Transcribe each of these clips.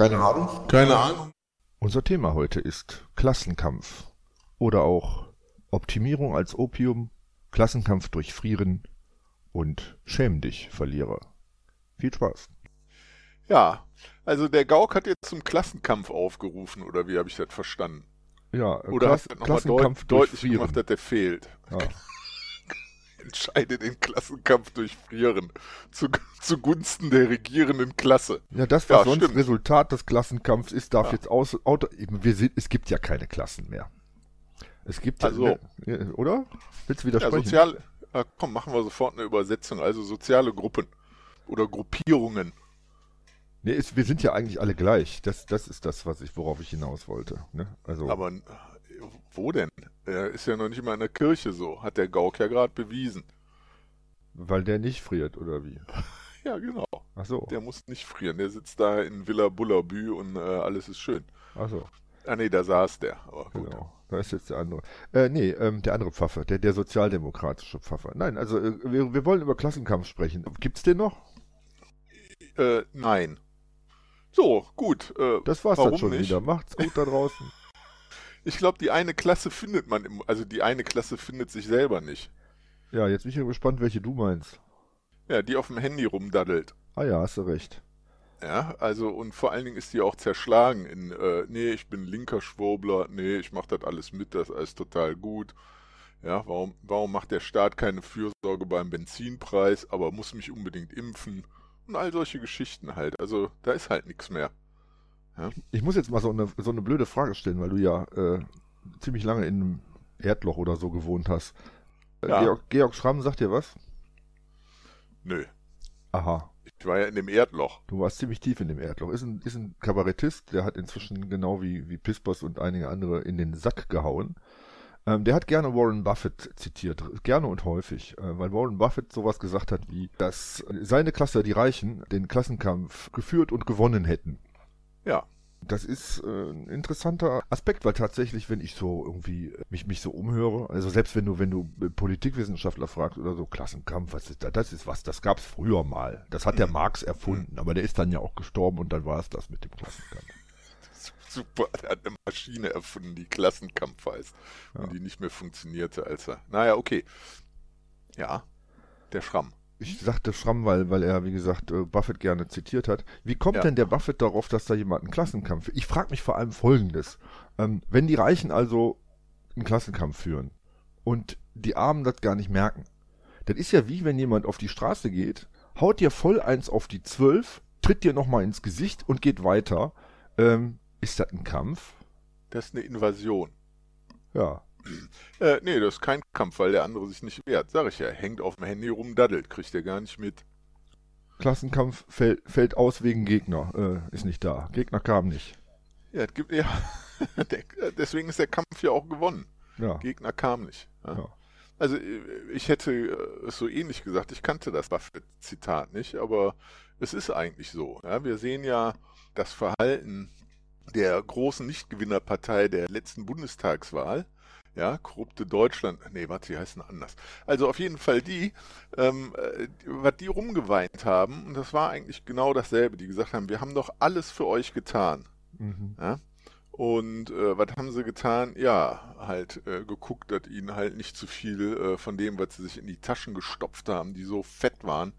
Keine Ahnung. Keine Ahnung. Unser Thema heute ist Klassenkampf oder auch Optimierung als Opium, Klassenkampf durch Frieren und Schäm dich, Verlierer. Viel Spaß. Ja, also der Gauk hat jetzt zum Klassenkampf aufgerufen, oder wie habe ich das verstanden? Ja, Oder Klass hast du nochmal Klassenkampf deut durch deutlich Frieren. gemacht, dass der fehlt? Ja. Entscheide den Klassenkampf durch Frieren zu, zugunsten der regierenden Klasse. Ja, das, was Ja, sonst stimmt. Resultat des Klassenkampfs ist, darf Ja. jetzt aus, auto, eben, wir sind, es gibt ja keine Klassen mehr. Es gibt, Also- ne, oder? Willst du Ja, widersprechen? sozial, äh, komm, machen wir sofort eine Übersetzung. Also soziale Gruppen oder Gruppierungen. nee, es, wir sind ja eigentlich alle gleich. Das, das ist das, was ich, worauf ich hinaus wollte. Ne? Also, Aber wo denn? Er ist ja noch nicht mal in der Kirche so, hat der Gauk ja gerade bewiesen. weil der nicht friert, oder wie? Ja, genau. Ach so, Der muss nicht frieren. Der sitzt da in Villa Bullabü und äh, alles ist schön. ach so, Ah nee, da saß der. Aber gut. genau. Da ist jetzt der andere. Äh, nee, ähm, der andere Pfaffe, der, der sozialdemokratische Pfaffe. Nein, also äh, wir, wir wollen über Klassenkampf sprechen. Gibt's den noch? Äh, nein. So, gut. Äh, Das war's dann schon nicht? wieder. Macht's gut da draußen. Ich glaube, die eine Klasse findet man im, also die eine Klasse findet sich selber nicht. Ja, jetzt bin ich ja gespannt, welche du meinst. Ja, die auf dem Handy rumdaddelt. Ah ja, hast du recht. Ja, also und vor allen Dingen ist die auch zerschlagen in, äh, nee, ich bin linker Schwurbler, nee, ich mach das alles mit, das ist alles total gut. Ja, warum, warum macht der Staat keine Fürsorge beim Benzinpreis, aber muss mich unbedingt impfen? Und all solche Geschichten halt. Also da ist halt nichts mehr. Ich muss jetzt mal so eine, so eine blöde Frage stellen, weil du ja äh, ziemlich lange in einem Erdloch oder so gewohnt hast. Äh, Ja. Georg, Georg Schramm sagt dir was? Nö, Aha, ich war ja in dem Erdloch. du warst ziemlich tief in dem Erdloch. Ist ein, ist ein Kabarettist, der hat inzwischen genau wie, wie Pispers und einige andere in den Sack gehauen. Ähm, der hat gerne Warren Buffett zitiert, gerne und häufig, äh, weil Warren Buffett sowas gesagt hat wie, dass seine Klasse, die Reichen, den Klassenkampf geführt und gewonnen hätten. Ja, Das ist äh, ein interessanter Aspekt, weil tatsächlich, wenn ich so irgendwie äh, mich, mich so umhöre, also selbst wenn du, wenn du äh, Politikwissenschaftler fragst oder so, Klassenkampf, was ist da, das ist was, das gab's früher mal. Das hat der Mhm. Marx erfunden, aber der ist dann ja auch gestorben und dann war es das mit dem Klassenkampf. super, der hat eine Maschine erfunden, die Klassenkampf heißt. Ja. Und die nicht mehr funktionierte, als er. Naja, okay. Ja, der Schramm. Ich sagte Schramm, weil, weil er, wie gesagt, äh, Buffett gerne zitiert hat. Wie kommt Ja. denn der Buffett darauf, dass da jemand einen Klassenkampf Ich frage mich vor allem Folgendes. Ähm, wenn die Reichen also einen Klassenkampf führen und die Armen das gar nicht merken, das ist ja wie wenn jemand auf die Straße geht, haut dir voll eins auf die Zwölf, tritt dir nochmal ins Gesicht und geht weiter. Ähm, ist das ein Kampf? Das ist eine Invasion. Ja. Äh, nee, das ist kein Kampf, weil der andere sich nicht wehrt. Sag ich ja, hängt auf dem Handy rum, daddelt, kriegt er gar nicht mit. Klassenkampf fällt, fällt aus wegen Gegner, äh, ist nicht da. Gegner kam nicht. Ja, gibt, ja. der, deswegen ist der Kampf ja auch gewonnen. Ja. Gegner kam nicht. Ja. Ja. Also äh, ich hätte äh, es so ähnlich gesagt, ich kannte das Buffett-Zitat nicht, aber es ist eigentlich so. Wir sehen ja das Verhalten der großen Nichtgewinnerpartei der letzten Bundestagswahl. Ja, korrupte Deutschland, nee, warte, die heißen anders. Also auf jeden Fall die, ähm, äh, was die rumgeweint haben, und das war eigentlich genau dasselbe, die gesagt haben, wir haben doch alles für euch getan. Mhm. Ja? Und äh, was haben sie getan? Ja, halt äh, geguckt, dass ihnen halt nicht zu viel äh, von dem, was sie sich in die Taschen gestopft haben, die so fett waren,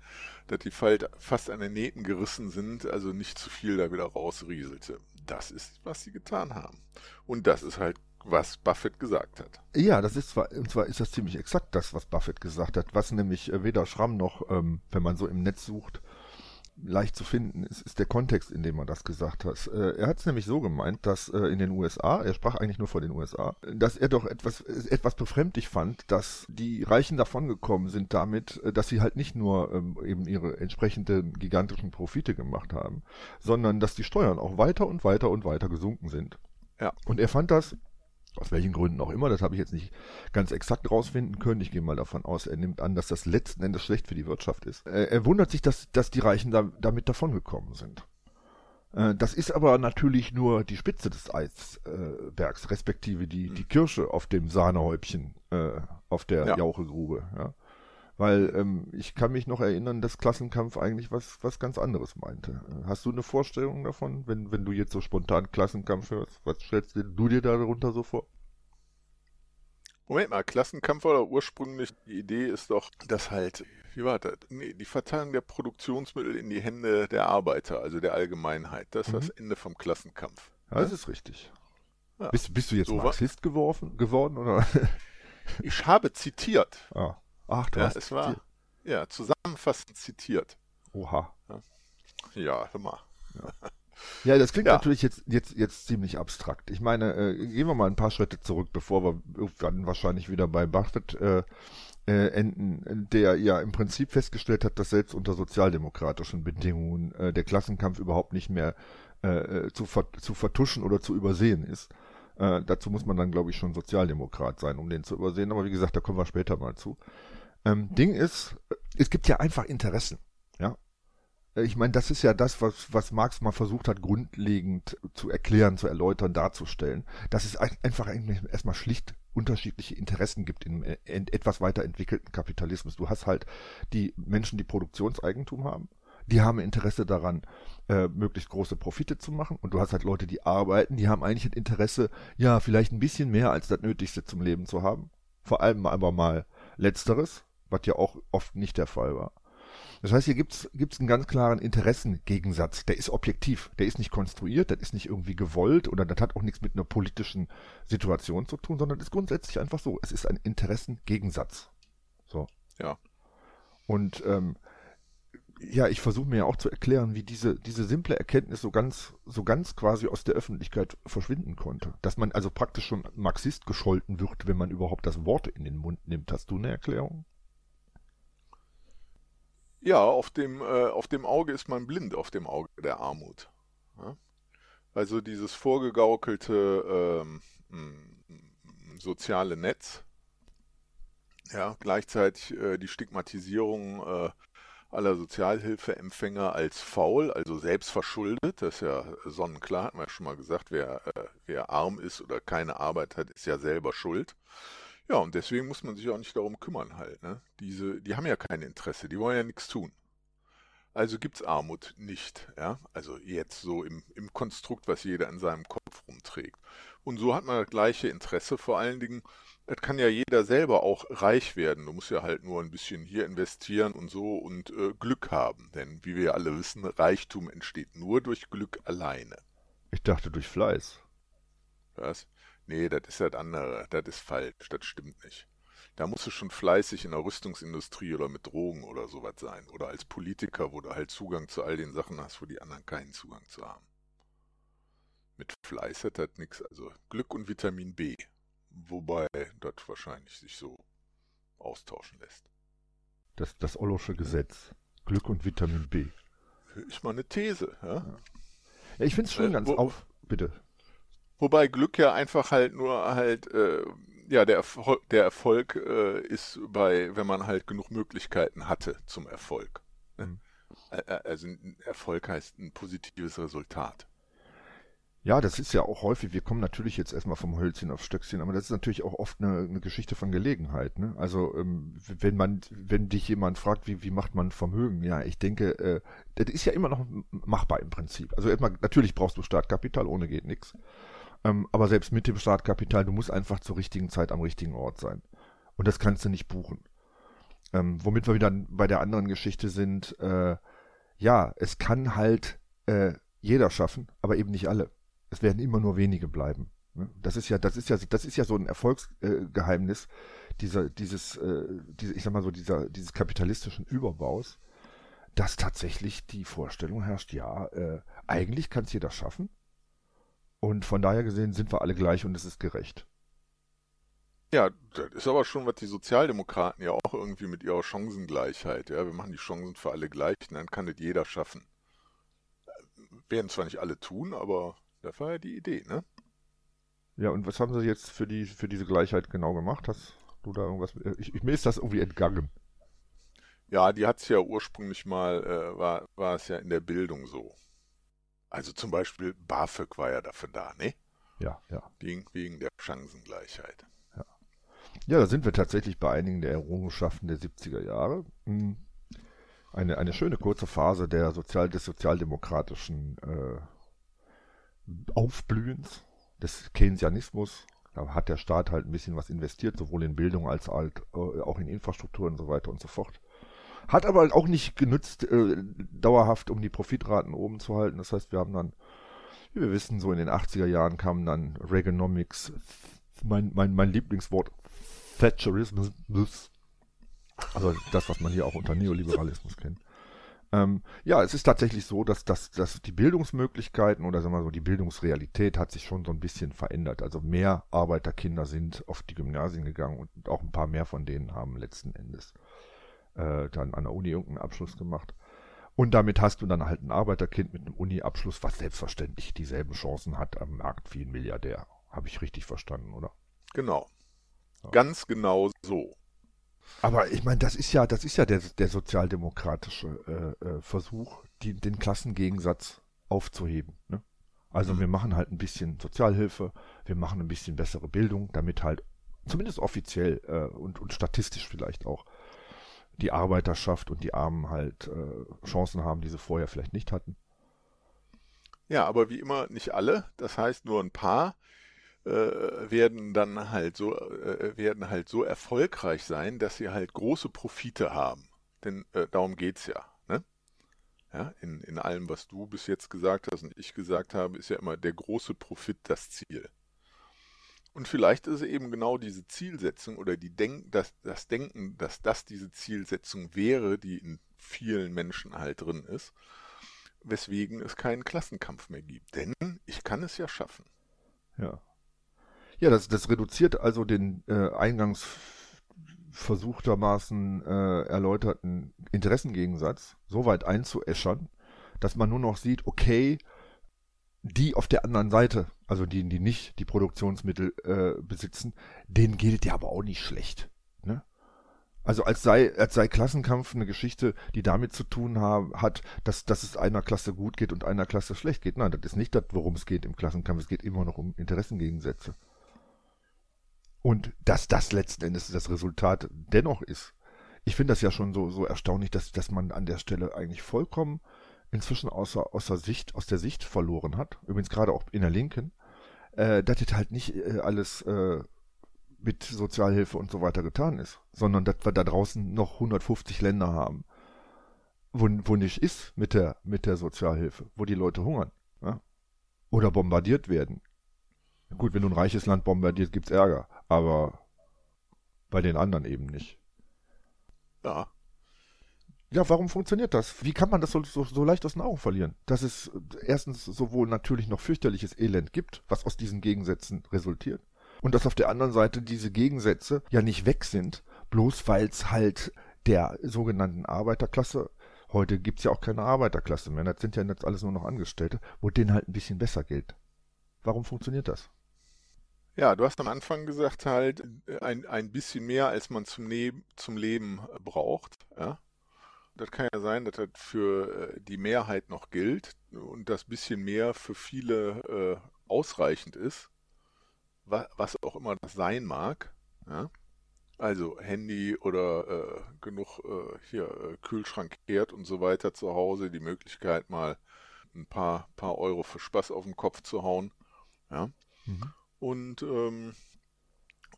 dass die halt fast an den Nähten gerissen sind, also nicht zu viel da wieder rausrieselte. Das ist, was sie getan haben. Und das ist halt, was Buffett gesagt hat. Ja, das ist zwar, und zwar ist das ziemlich exakt das, was Buffett gesagt hat, was nämlich äh, weder Schramm noch, ähm, wenn man so im Netz sucht, leicht zu finden ist, ist der Kontext, in dem er das gesagt hat. Äh, er hat es nämlich so gemeint, dass äh, in den USA, er sprach eigentlich nur vor den USA, dass er doch etwas, etwas befremdlich fand, dass die Reichen davongekommen sind damit, äh, dass sie halt nicht nur ähm, eben ihre entsprechenden gigantischen Profite gemacht haben, sondern dass die Steuern auch weiter und weiter und weiter gesunken sind. Ja. Und er fand das aus welchen Gründen auch immer, das habe ich jetzt nicht ganz exakt rausfinden können. Ich gehe mal davon aus, er nimmt an, dass das letzten Endes schlecht für die Wirtschaft ist. Äh, Er wundert sich, dass, dass die Reichen da, damit davongekommen sind. Äh, Das ist aber natürlich nur die Spitze des Eisbergs, respektive die, die Kirsche auf dem Sahnehäubchen äh, auf der Ja. Jauchegrube. Ja. Weil ähm, ich kann mich noch erinnern, dass Klassenkampf eigentlich was, was ganz anderes meinte. Hast du eine Vorstellung davon, wenn, wenn du jetzt so spontan Klassenkampf hörst? Was stellst du dir darunter so vor? Moment mal, Klassenkampf war ursprünglich, die Idee ist doch, dass halt, wie war das? Nee, die Verteilung der Produktionsmittel in die Hände der Arbeiter, also der Allgemeinheit. Das ist mhm. das Ende vom Klassenkampf. Ja, das ist richtig. Ja. Bist, bist, du jetzt so Marxist geworfen, geworden, oder? Ich habe zitiert. Ah. Ach, du ja, hast es war, ja, zusammenfassend zitiert. Oha. Ja, hör mal. Ja. Ja, das klingt ja. natürlich jetzt, jetzt, jetzt ziemlich abstrakt. Ich meine, äh, gehen wir mal ein paar Schritte zurück, bevor wir dann wahrscheinlich wieder bei Buffett äh, äh, enden, der ja im Prinzip festgestellt hat, dass selbst unter sozialdemokratischen Bedingungen äh, der Klassenkampf überhaupt nicht mehr äh, äh zu, ver zu vertuschen oder zu übersehen ist. Dazu muss man dann, glaube ich, schon Sozialdemokrat sein, um den zu übersehen. Aber wie gesagt, da kommen wir später mal zu. Ähm, Ding ist, es gibt ja einfach Interessen. Ja, äh, ich meine, das ist ja das, was, was Marx mal versucht hat, grundlegend zu erklären, zu erläutern, darzustellen, dass es einfach erstmal schlicht unterschiedliche Interessen gibt in, äh, etwas weiterentwickelten Kapitalismus. Du hast halt die Menschen, die Produktionseigentum haben, die haben Interesse daran, äh, möglichst große Profite zu machen. Und du hast halt Leute, die arbeiten, die haben eigentlich ein Interesse, ja, vielleicht ein bisschen mehr als das Nötigste zum Leben zu haben. Vor allem aber mal Letzteres, was ja auch oft nicht der Fall war. Das heißt, hier gibt's gibt's einen ganz klaren Interessengegensatz. Der ist objektiv, der ist nicht konstruiert, das ist nicht irgendwie gewollt oder das hat auch nichts mit einer politischen Situation zu tun, sondern ist grundsätzlich einfach so. Es ist ein Interessengegensatz. So. Ja. Und ähm, ja, ich versuche mir ja auch zu erklären, wie diese, diese simple Erkenntnis so ganz, so ganz quasi aus der Öffentlichkeit verschwinden konnte. Dass man also praktisch schon Marxist gescholten wird, wenn man überhaupt das Wort in den Mund nimmt. Hast du eine Erklärung? Ja, auf dem, äh, auf dem Auge ist man blind, auf dem Auge der Armut. Ja? Also dieses vorgegaukelte ähm, soziale Netz, ja, gleichzeitig äh, die Stigmatisierung äh, aller Sozialhilfeempfänger als faul, also selbstverschuldet, das ist ja sonnenklar, hat man ja schon mal gesagt, wer, äh, wer arm ist oder keine Arbeit hat, ist ja selber schuld. Ja, und deswegen muss man sich auch nicht darum kümmern halt. Ne? Diese, die haben ja kein Interesse, die wollen ja nichts tun. Also gibt es Armut nicht, ja. Also jetzt so im, im Konstrukt, was jeder in seinem Kopf rumträgt. Und so hat man das gleiche Interesse, vor allen Dingen, es kann ja jeder selber auch reich werden. Du musst ja halt nur ein bisschen hier investieren und so und äh, Glück haben. Denn wie wir alle wissen, Reichtum entsteht nur durch Glück alleine. Ich dachte durch Fleiß. Was? Nee, das ist das andere. Das ist falsch. Das stimmt nicht. Da musst du schon fleißig in der Rüstungsindustrie oder mit Drogen oder sowas sein. Oder als Politiker, wo du halt Zugang zu all den Sachen hast, wo die anderen keinen Zugang zu haben. Mit Fleiß hat das nichts. Also Glück und Vitamin B. Wobei das wahrscheinlich sich so austauschen lässt. Das, das Ollosche Gesetz. Glück und Vitamin B. Ist mal eine These, ja? Ja, ja ich finde es schon äh, ganz wo, auf. Bitte. Wobei Glück ja einfach halt nur halt, äh, ja, der, Erfol der Erfolg äh, ist bei, wenn man halt genug Möglichkeiten hatte zum Erfolg. Ne? Mhm. Also ein Erfolg heißt ein positives Resultat. Ja, das ist ja auch häufig, wir kommen natürlich jetzt erstmal vom Hölzchen aufs Stöckchen, aber das ist natürlich auch oft eine, eine Geschichte von Gelegenheit. Ne? Also ähm, wenn man, wenn dich jemand fragt, wie, wie macht man Vermögen, ja, ich denke, äh, das ist ja immer noch machbar im Prinzip. Also erstmal, natürlich brauchst du Startkapital, ohne geht nichts. Ähm, aber selbst mit dem Startkapital, du musst einfach zur richtigen Zeit am richtigen Ort sein. Und das kannst du nicht buchen. Ähm, womit wir wieder bei der anderen Geschichte sind, äh, ja, es kann halt äh, jeder schaffen, aber eben nicht alle. Es werden immer nur wenige bleiben. Ne? Das ist ja, das ist ja, das ist ja so ein Erfolgsgeheimnis äh, dieser, dieses, äh, diese, ich sag mal so dieser, dieses kapitalistischen Überbaus, dass tatsächlich die Vorstellung herrscht, ja, äh, eigentlich kann es jeder schaffen, und von daher gesehen sind wir alle gleich und es ist gerecht. Ja, das ist aber schon, was die Sozialdemokraten ja auch irgendwie mit ihrer Chancengleichheit, ja, wir machen die Chancen für alle gleich, dann kann das jeder schaffen. Werden zwar nicht alle tun, aber das war ja die Idee, ne? Ja, und was haben sie jetzt für die für diese Gleichheit genau gemacht? Hast du da irgendwas? Ich, ich, mir ist das irgendwie entgangen. Ja, die hat es ja ursprünglich mal, äh, war, war es ja in der Bildung so. Also zum Beispiel BAföG war ja dafür da, ne? Ja, ja. Wegen, wegen der Chancengleichheit. Ja. Ja, da sind wir tatsächlich bei einigen der Errungenschaften der 70er Jahre. Hm. Eine, eine schöne kurze Phase der Sozial des sozialdemokratischen äh, Aufblühens, des Keynesianismus. Da hat der Staat halt ein bisschen was investiert, sowohl in Bildung als äh, auch in Infrastruktur und so weiter und so fort. Hat aber auch nicht genützt, äh, dauerhaft, um die Profitraten oben zu halten. Das heißt, wir haben dann, wie wir wissen, so in den 80er Jahren kamen dann Reaganomics, mein, mein, mein Lieblingswort, Thatcherismus, also das, was man hier auch unter Neoliberalismus kennt. Ähm, ja, es ist tatsächlich so, dass, dass, dass die Bildungsmöglichkeiten oder sagen wir so, die Bildungsrealität hat sich schon so ein bisschen verändert. Also mehr Arbeiterkinder sind auf die Gymnasien gegangen und auch ein paar mehr von denen haben letzten Endes äh, dann an der Uni irgendeinen Abschluss gemacht. Und damit hast du dann halt ein Arbeiterkind mit einem Uni-Abschluss, was selbstverständlich dieselben Chancen hat am Markt wie ein Milliardär. Habe ich richtig verstanden, oder? Genau. Ja. Ganz genau so. Aber ich meine, das ist ja, das ist ja der, der sozialdemokratische äh, äh, Versuch, die, den Klassengegensatz aufzuheben. Ne? Also mhm. wir machen halt ein bisschen Sozialhilfe, wir machen ein bisschen bessere Bildung, damit halt zumindest offiziell äh, und, und statistisch vielleicht auch die Arbeiterschaft und die Armen halt äh, Chancen haben, die sie vorher vielleicht nicht hatten. Ja, aber wie immer nicht alle. Das heißt nur ein paar äh, werden dann halt so äh, werden halt so erfolgreich sein, dass sie halt große Profite haben. Denn äh, darum geht's ja. Ne? Ja, in, in allem, was du bis jetzt gesagt hast und ich gesagt habe, ist ja immer der große Profit das Ziel. Und vielleicht ist eben genau diese Zielsetzung oder die Denk das, das Denken, dass das diese Zielsetzung wäre, die in vielen Menschen halt drin ist, weswegen es keinen Klassenkampf mehr gibt. Denn ich kann es ja schaffen. Ja. Ja, das, das reduziert also den äh, eingangs versuchtermaßen äh, erläuterten Interessengegensatz so weit einzuäschern, dass man nur noch sieht, okay, die auf der anderen Seite, also die, die nicht die Produktionsmittel äh, besitzen, denen geht ja aber auch nicht schlecht. Ne? Also als sei, als sei Klassenkampf eine Geschichte, die damit zu tun haben, hat, dass, dass es einer Klasse gut geht und einer Klasse schlecht geht. Nein, das ist nicht das, worum es geht im Klassenkampf. Es geht immer noch um Interessengegensätze. Und dass das letzten Endes das Resultat dennoch ist. Ich finde das ja schon so, so erstaunlich, dass, dass man an der Stelle eigentlich vollkommen inzwischen außer, außer Sicht, aus der Sicht verloren hat, übrigens gerade auch in der Linken, äh, dass das halt nicht äh, alles äh, mit Sozialhilfe und so weiter getan ist, sondern dass wir da draußen noch 150 Länder haben, wo, wo nicht ist mit der, mit der Sozialhilfe, wo die Leute hungern ja? oder bombardiert werden. Gut, wenn du ein reiches Land bombardiert, gibt's Ärger, aber bei den anderen eben nicht. Ja, ja, warum funktioniert das? Wie kann man das so, so, so leicht aus den Augen verlieren? Dass es erstens sowohl natürlich noch fürchterliches Elend gibt, was aus diesen Gegensätzen resultiert, und dass auf der anderen Seite diese Gegensätze ja nicht weg sind, bloß weil es halt der sogenannten Arbeiterklasse, heute gibt's ja auch keine Arbeiterklasse mehr, das sind ja jetzt alles nur noch Angestellte, wo denen halt ein bisschen besser gilt. Warum funktioniert das? Ja, du hast am Anfang gesagt halt ein, ein bisschen mehr, als man zum, ne zum Leben braucht. Ja? Das kann ja sein, dass das für äh, die Mehrheit noch gilt und das bisschen mehr für viele äh, ausreichend ist, was, was, auch immer das sein mag. Ja? Also Handy oder äh, genug äh, hier äh, Kühlschrank, Herd und so weiter zu Hause, die Möglichkeit mal ein paar, paar Euro für Spaß auf den Kopf zu hauen. Ja? Mhm. Und ähm,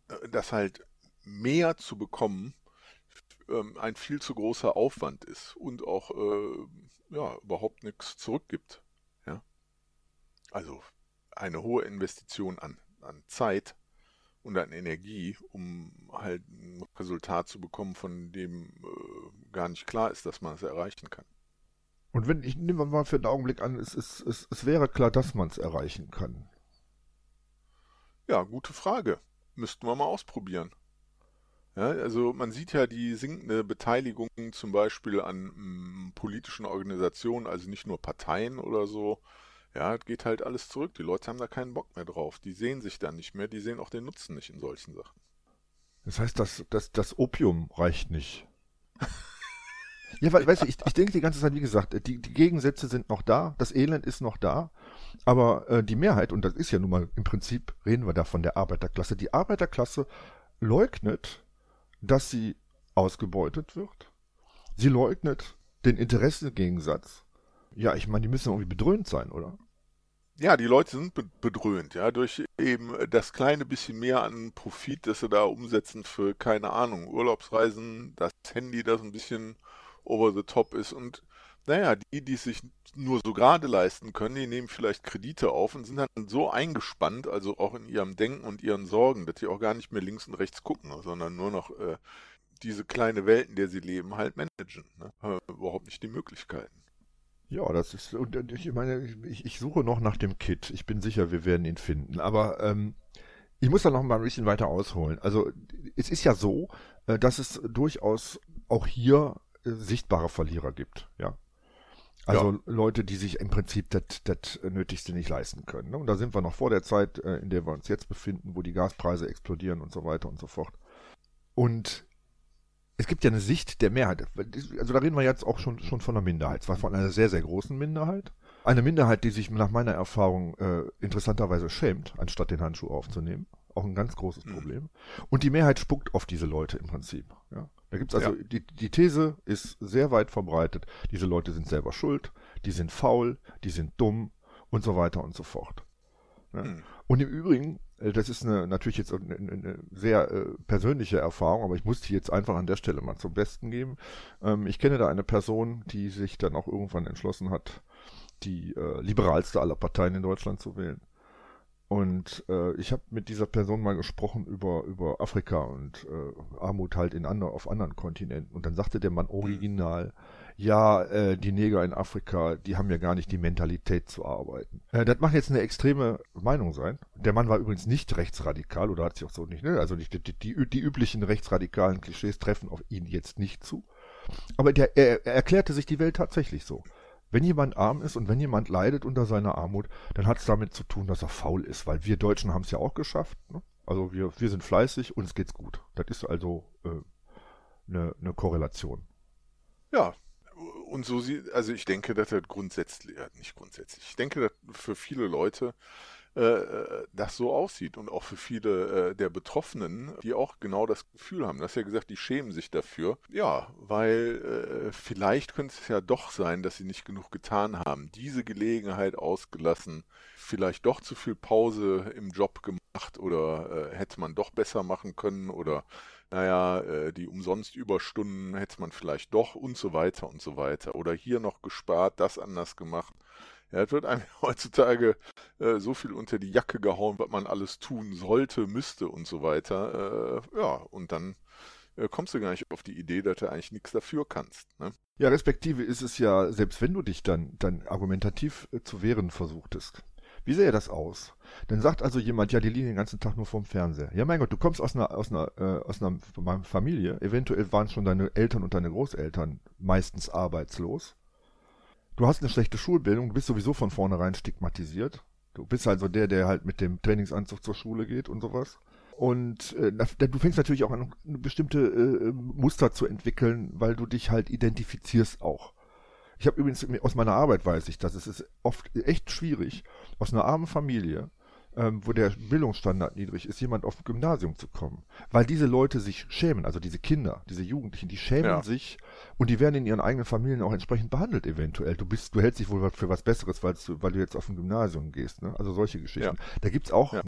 äh, das halt mehr zu bekommen, ähm, ein viel zu großer Aufwand ist und auch äh, ja, überhaupt nichts zurückgibt. Ja? Also eine hohe Investition an, an Zeit und an Energie, um halt ein Resultat zu bekommen, von dem äh, gar nicht klar ist, dass man es erreichen kann. Und wenn ich nehme mal für einen Augenblick an, es, es, es, es wäre klar, dass man es erreichen kann. Ja, gute Frage. Müssten wir mal ausprobieren. Ja, also man sieht ja die sinkende Beteiligung zum Beispiel an mm, politischen Organisationen, also nicht nur Parteien oder so. Ja, geht halt alles zurück. Die Leute haben da keinen Bock mehr drauf. Die sehen sich da nicht mehr, die sehen auch den Nutzen nicht in solchen Sachen. Das heißt, das, das, das Opium reicht nicht. ja, weil, weißt du, ich, ich denke die ganze Zeit, wie gesagt, die, die Gegensätze sind noch da, das Elend ist noch da, aber äh, die Mehrheit, und das ist ja nun mal im Prinzip, reden wir da von der Arbeiterklasse, die Arbeiterklasse leugnet, dass sie ausgebeutet wird. Sie leugnet den Interessengegensatz. Ja, ich meine, die müssen irgendwie bedröhnt sein, oder? Ja, die Leute sind bedröhnt, ja, durch eben das kleine bisschen mehr an Profit, das sie da umsetzen für, keine Ahnung, Urlaubsreisen, das Handy, das ein bisschen over the top ist und naja, die, die es sich nur so gerade leisten können, die nehmen vielleicht Kredite auf und sind dann so eingespannt, also auch in ihrem Denken und ihren Sorgen, dass sie auch gar nicht mehr links und rechts gucken, sondern nur noch äh, diese kleine Welt, in der sie leben, halt managen. Ne? Überhaupt nicht die Möglichkeiten. Ja, das ist, und ich meine, ich, ich, suche noch nach dem Kit. Ich bin sicher, wir werden ihn finden. Aber ähm, ich muss da noch mal ein bisschen weiter ausholen. Also es ist ja so, äh, dass es durchaus auch hier äh, sichtbare Verlierer gibt. Ja, also ja. Leute, die sich im Prinzip das Nötigste nicht leisten können. Ne? Und da sind wir noch vor der Zeit, äh, in der wir uns jetzt befinden, wo die Gaspreise explodieren und so weiter und so fort. Und es gibt ja eine Sicht der Mehrheit. Also da reden wir jetzt auch schon, schon von einer Minderheit. Zwar von einer sehr, sehr großen Minderheit. Eine Minderheit, die sich nach meiner Erfahrung äh, interessanterweise schämt, anstatt den Handschuh aufzunehmen. Auch ein ganz großes mhm. Problem. Und die Mehrheit spuckt auf diese Leute im Prinzip. Ja? Da gibt's also, ja. die, die These ist sehr weit verbreitet, diese Leute sind selber schuld, die sind faul, die sind dumm und so weiter und so fort. Ja? Mhm. Und im Übrigen, äh, das ist eine, natürlich jetzt eine, eine sehr äh, persönliche Erfahrung, aber ich muss die jetzt einfach an der Stelle mal zum Besten geben. Ähm, ich kenne da eine Person, die sich dann auch irgendwann entschlossen hat, die äh, liberalste aller Parteien in Deutschland zu wählen. Und äh, ich habe mit dieser Person mal gesprochen über, über Afrika und äh, Armut halt in andre, auf anderen Kontinenten. Und dann sagte der Mann original, ja, äh, die Neger in Afrika, die haben ja gar nicht die Mentalität zu arbeiten. Äh, das macht jetzt eine extreme Meinung sein. Der Mann war übrigens nicht rechtsradikal oder hat sich auch so nicht, ne? Also die, die, die, die üblichen rechtsradikalen Klischees treffen auf ihn jetzt nicht zu. Aber der, er, er erklärte sich die Welt tatsächlich so. Wenn jemand arm ist und wenn jemand leidet unter seiner Armut, dann hat es damit zu tun, dass er faul ist, weil wir Deutschen haben es ja auch geschafft. Ne? Also wir, wir sind fleißig, uns geht's gut. Das ist also eine äh, ne, ne Korrelation. Ja, und so sieht, also ich denke, dass das grundsätzlich, nicht grundsätzlich, ich denke, dass für viele Leute äh, äh, das so aussieht und auch für viele äh, der Betroffenen, die auch genau das Gefühl haben. Du hast ja gesagt, die schämen sich dafür. Ja, weil äh, vielleicht könnte es ja doch sein, dass sie nicht genug getan haben, diese Gelegenheit ausgelassen, vielleicht doch zu viel Pause im Job gemacht oder äh, hätte man doch besser machen können oder naja, äh, die umsonst Überstunden hätte man vielleicht doch und so weiter und so weiter. Oder hier noch gespart, das anders gemacht. Ja, es wird einem heutzutage äh, so viel unter die Jacke gehauen, was man alles tun sollte, müsste und so weiter. Äh, ja, und dann äh, kommst du gar nicht auf die Idee, dass du eigentlich nichts dafür kannst. Ne? Ja, respektive ist es ja, selbst wenn du dich dann, dann argumentativ äh, zu wehren versuchtest. Wie sähe das aus? Dann sagt also jemand, ja, die liegen den ganzen Tag nur vorm Fernseher. Ja, mein Gott, du kommst aus einer, aus einer, äh, aus einer Familie. Eventuell waren schon deine Eltern und deine Großeltern meistens arbeitslos. Du hast eine schlechte Schulbildung, du bist sowieso von vornherein stigmatisiert. Du bist also der, der halt mit dem Trainingsanzug zur Schule geht und sowas. Und äh, du fängst natürlich auch an, bestimmte äh, Muster zu entwickeln, weil du dich halt identifizierst auch. Ich habe übrigens aus meiner Arbeit weiß ich, dass es ist oft echt schwierig, aus einer armen Familie ähm, wo der Bildungsstandard niedrig ist, jemand auf ein Gymnasium zu kommen. Weil diese Leute sich schämen, also diese Kinder, diese Jugendlichen, die schämen ja. sich und die werden in ihren eigenen Familien auch entsprechend behandelt eventuell. Du bist, du hältst dich wohl für was Besseres, weil du, weil du jetzt auf ein Gymnasium gehst. Ne? Also solche Geschichten. Ja. Da gibt's auch ja.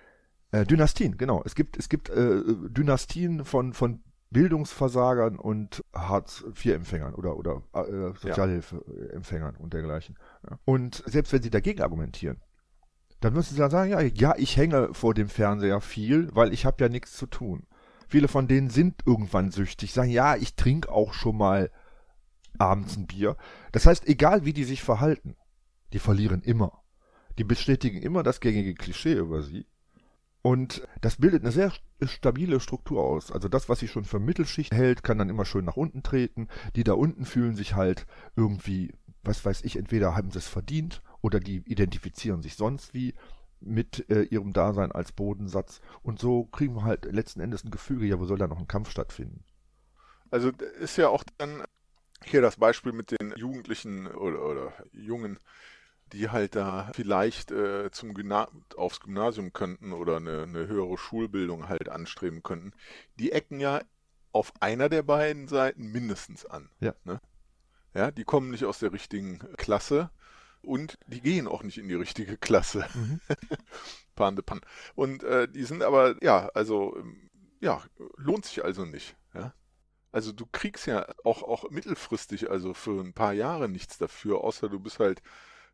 äh, Dynastien, genau. Es gibt, es gibt äh, Dynastien von, von Bildungsversagern und Hartz-IV-Empfängern oder, oder äh, Sozialhilfeempfängern und dergleichen. Und selbst wenn sie dagegen argumentieren, dann müssen sie dann sagen, ja, ja, ich hänge vor dem Fernseher viel, weil ich habe ja nichts zu tun. Viele von denen sind irgendwann süchtig, sagen, ja, ich trinke auch schon mal abends ein Bier. Das heißt, egal wie die sich verhalten, die verlieren immer. Die bestätigen immer das gängige Klischee über sie. Und das bildet eine sehr stabile Struktur aus. Also das, was sich schon für Mittelschicht hält, kann dann immer schön nach unten treten. Die da unten fühlen sich halt irgendwie, was weiß ich, entweder haben sie es verdient oder die identifizieren sich sonst wie mit äh, ihrem Dasein als Bodensatz. Und so kriegen wir halt letzten Endes ein Gefüge, ja, wo soll da noch ein Kampf stattfinden? Also ist ja auch dann hier das Beispiel mit den Jugendlichen oder, oder Jungen, die halt da vielleicht äh, zum Gymna aufs Gymnasium könnten oder eine, eine höhere Schulbildung halt anstreben könnten, die ecken ja auf einer der beiden Seiten mindestens an. Ja. Ne? Ja, die kommen nicht aus der richtigen Klasse und die gehen auch nicht in die richtige Klasse. Mhm. pan de pan. Und äh, die sind aber, ja, also, ja, lohnt sich also nicht. Ja? Also du kriegst ja auch, auch mittelfristig, also für ein paar Jahre nichts dafür, außer du bist halt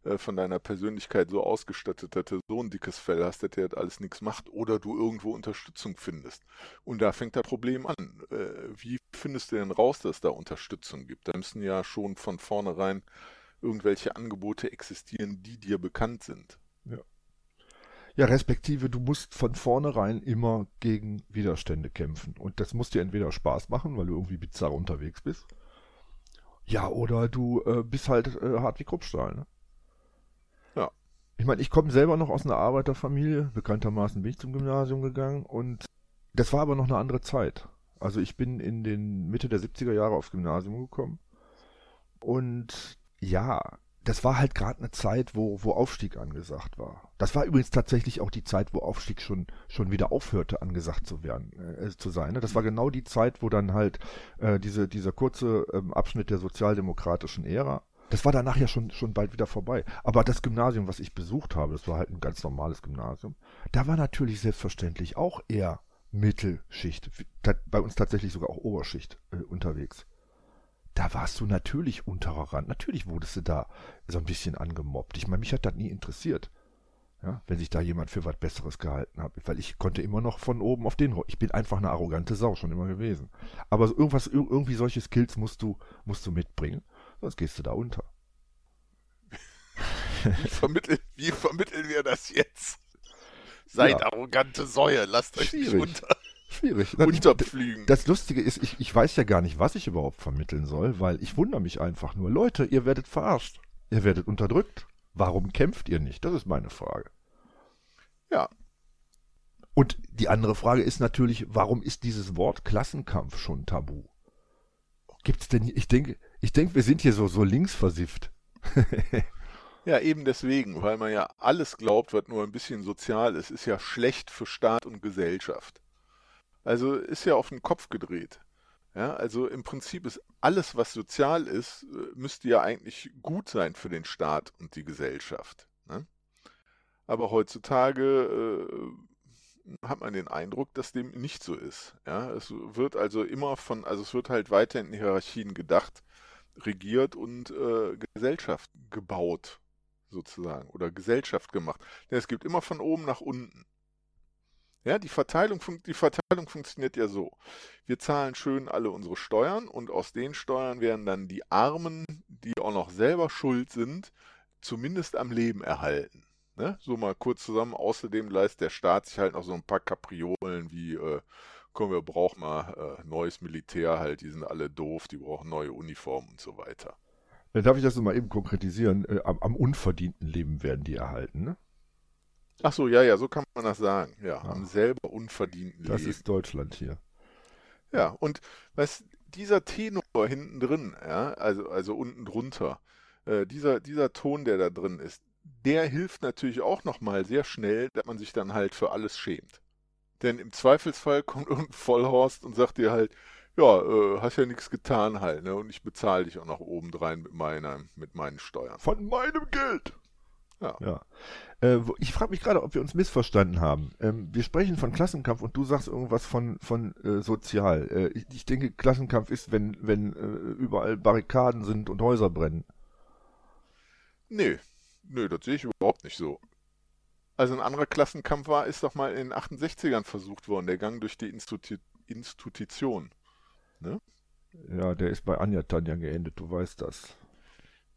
äh, von deiner Persönlichkeit so ausgestattet, dass du so ein dickes Fell hast, dass der halt alles nichts macht oder du irgendwo Unterstützung findest. Und da fängt das Problem an. Äh, wie findest du denn raus, dass es da Unterstützung gibt? Da müssen ja schon von vornherein irgendwelche Angebote existieren, die dir bekannt sind. Ja. Ja, respektive du musst von vornherein immer gegen Widerstände kämpfen. Und das muss dir entweder Spaß machen, weil du irgendwie bizarr unterwegs bist. Ja, oder du äh, bist halt äh, hart wie Kruppstahl. Ne? Ja. Ich meine, ich komme selber noch aus einer Arbeiterfamilie. Bekanntermaßen bin ich zum Gymnasium gegangen. Und das war aber noch eine andere Zeit. Also ich bin in den Mitte der 70er Jahre aufs Gymnasium gekommen. Und ja, das war halt gerade eine Zeit, wo, wo Aufstieg angesagt war. Das war übrigens tatsächlich auch die Zeit, wo Aufstieg schon, schon wieder aufhörte, angesagt zu werden, äh, zu sein. Ne? Das war genau die Zeit, wo dann halt äh, diese, dieser kurze ähm, Abschnitt der sozialdemokratischen Ära, das war danach ja schon, schon bald wieder vorbei. Aber das Gymnasium, was ich besucht habe, das war halt ein ganz normales Gymnasium, da war natürlich selbstverständlich auch eher Mittelschicht, bei uns tatsächlich sogar auch Oberschicht äh, unterwegs da warst du natürlich unterer Rand. Natürlich wurdest du da so ein bisschen angemobbt. Ich meine, mich hat das nie interessiert. Ja, wenn sich da jemand für was Besseres gehalten hat. Weil ich konnte immer noch von oben auf den. Ich bin einfach eine arrogante Sau schon immer gewesen. Aber so irgendwas, irgendwie solche Skills musst du, musst du mitbringen. Sonst gehst du da unter. Wie vermitteln, wie vermitteln wir das jetzt? Seid ja. arrogante Säue, lasst euch Schwierig. nicht unter. Schwierig. Unterpflügen. Das Lustige ist, ich, ich weiß ja gar nicht, was ich überhaupt vermitteln soll, weil ich wundere mich einfach nur. Leute, ihr werdet verarscht. Ihr werdet unterdrückt. Warum kämpft ihr nicht? Das ist meine Frage. Ja. Und die andere Frage ist natürlich, warum ist dieses Wort Klassenkampf schon tabu? Gibt's denn, ich denke, ich denke, wir sind hier so, so linksversifft. ja, eben deswegen, weil man ja alles glaubt, was nur ein bisschen sozial ist, ist ja schlecht für Staat und Gesellschaft. Also ist ja auf den Kopf gedreht. Ja, also im Prinzip ist alles, was sozial ist, äh, müsste ja eigentlich gut sein für den Staat und die Gesellschaft. Ne? Aber heutzutage äh, hat man den Eindruck, dass dem nicht so ist. Ja, es wird also immer von, also es wird halt weiter in Hierarchien gedacht, regiert und äh, Gesellschaft gebaut, sozusagen, oder Gesellschaft gemacht. Denn es gibt immer von oben nach unten. Ja, die Verteilung, die Verteilung funktioniert ja so. Wir zahlen schön alle unsere Steuern und aus den Steuern werden dann die Armen, die auch noch selber schuld sind, zumindest am Leben erhalten. Ne? So mal kurz zusammen. Außerdem leistet der Staat sich halt noch so ein paar Kapriolen wie, äh, komm, wir brauchen mal äh, neues Militär halt, die sind alle doof, die brauchen neue Uniformen und so weiter. Darf ich das mal eben konkretisieren? Äh, am, am unverdienten Leben werden die erhalten, ne? Ach so, ja, ja, so kann man das sagen. Ja, ja. am selber unverdienten Das Leben. ist Deutschland hier. Ja, und was dieser Tenor hinten drin, ja, also, also unten drunter, äh, dieser, dieser Ton, der da drin ist, der hilft natürlich auch nochmal sehr schnell, dass man sich dann halt für alles schämt. Denn im Zweifelsfall kommt irgendein Vollhorst und sagt dir halt, ja, äh, hast ja nichts getan halt, ne? Und ich bezahle dich auch noch obendrein mit, meiner, mit meinen Steuern. Von meinem Geld. Ja. ja. Äh, ich frage mich gerade, ob wir uns missverstanden haben. Ähm, wir sprechen von Klassenkampf und du sagst irgendwas von, von äh, sozial. Äh, ich, ich, denke, Klassenkampf ist, wenn, wenn überall Barrikaden sind und Häuser brennen. Nö, nö, das sehe ich überhaupt nicht so. Also ein anderer Klassenkampf war, ist doch mal in den 68ern versucht worden, der Gang durch die Institu Institution. Ne? Ja, der ist bei Anja Tanja geendet, du weißt das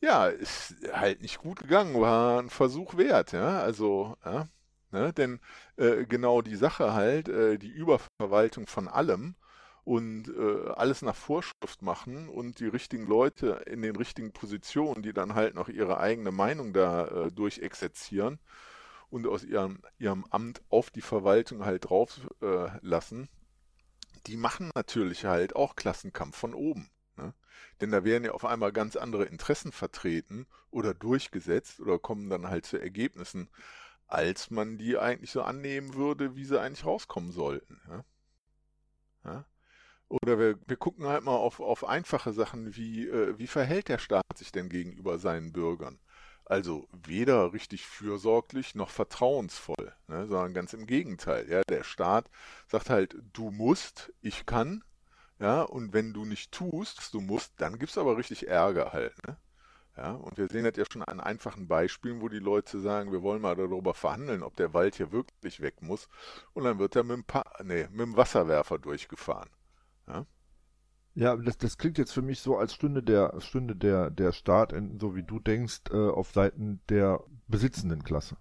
ja, ist halt nicht gut gegangen, war ein Versuch wert, ja, also, ja, ne? denn äh, genau die Sache halt, äh, die Überverwaltung von allem und äh, alles nach Vorschrift machen und die richtigen Leute in den richtigen Positionen, die dann halt noch ihre eigene Meinung da äh, durchexerzieren und aus ihrem, ihrem Amt auf die Verwaltung halt drauf äh, lassen, die machen natürlich halt auch Klassenkampf von oben. Ne? Denn da werden ja auf einmal ganz andere Interessen vertreten oder durchgesetzt oder kommen dann halt zu Ergebnissen, als man die eigentlich so annehmen würde, wie sie eigentlich rauskommen sollten. Ja? Ja? Oder wir, wir gucken halt mal auf, auf einfache Sachen wie, äh, wie verhält der Staat sich denn gegenüber seinen Bürgern? Also weder richtig fürsorglich noch vertrauensvoll, ne, sondern ganz im Gegenteil. Ja, der Staat sagt halt, du musst, ich kann, ja, und wenn du nicht tust, du musst, dann gibt es aber richtig Ärger halt. Ne? Ja, und wir sehen das ja schon an einfachen Beispielen, wo die Leute sagen, wir wollen mal darüber verhandeln, ob der Wald hier wirklich weg muss. Und dann wird er mit dem, pa nee, mit dem Wasserwerfer durchgefahren. Ja, ja das, das klingt jetzt für mich so, als stünde der, stünde der, der Staat, in, so wie du denkst, äh, auf Seiten der besitzenden Klasse.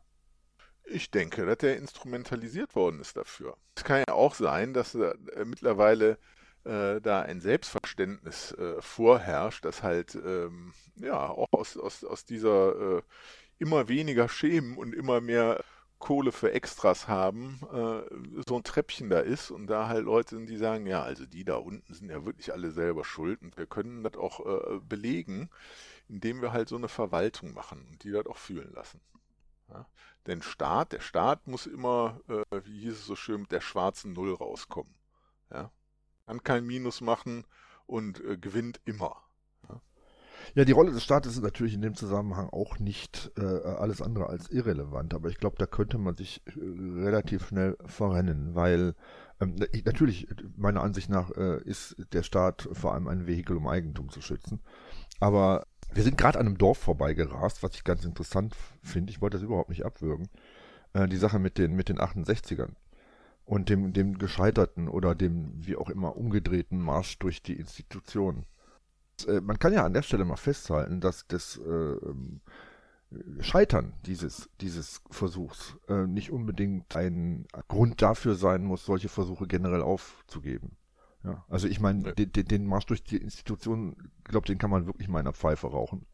Ich denke, dass der instrumentalisiert worden ist dafür. Es kann ja auch sein, dass äh, mittlerweile äh, da ein Selbstverständnis äh, vorherrscht, das halt ähm, ja auch aus, aus, aus dieser äh, immer weniger Schemen und immer mehr Kohle für Extras haben, äh, so ein Treppchen da ist und da halt Leute sind, die sagen, ja, also die da unten sind ja wirklich alle selber schuld und wir können das auch äh, belegen, indem wir halt so eine Verwaltung machen und die das auch fühlen lassen. Ja? Denn Staat, der Staat muss immer, äh, wie hieß es so schön, mit der schwarzen Null rauskommen. Ja? Kann kein Minus machen und äh, gewinnt immer. Ja, die Rolle des Staates ist natürlich in dem Zusammenhang auch nicht äh, alles andere als irrelevant, aber ich glaube, da könnte man sich äh, relativ schnell verrennen, weil ähm, natürlich, meiner Ansicht nach, äh, ist der Staat vor allem ein Vehikel, um Eigentum zu schützen. Aber wir sind gerade an einem Dorf vorbeigerast, was ich ganz interessant finde. Ich wollte das überhaupt nicht abwürgen. Äh, die Sache mit den, mit den 68ern und dem, dem gescheiterten oder dem wie auch immer umgedrehten Marsch durch die Institutionen. Äh, man kann ja an der Stelle mal festhalten, dass das äh, ähm, Scheitern dieses, dieses Versuchs äh, nicht unbedingt ein Grund dafür sein muss, solche Versuche generell aufzugeben. Ja, also ich meine, ja. den, den, Marsch durch die Institutionen, glaube den kann man wirklich mal in einer Pfeife rauchen.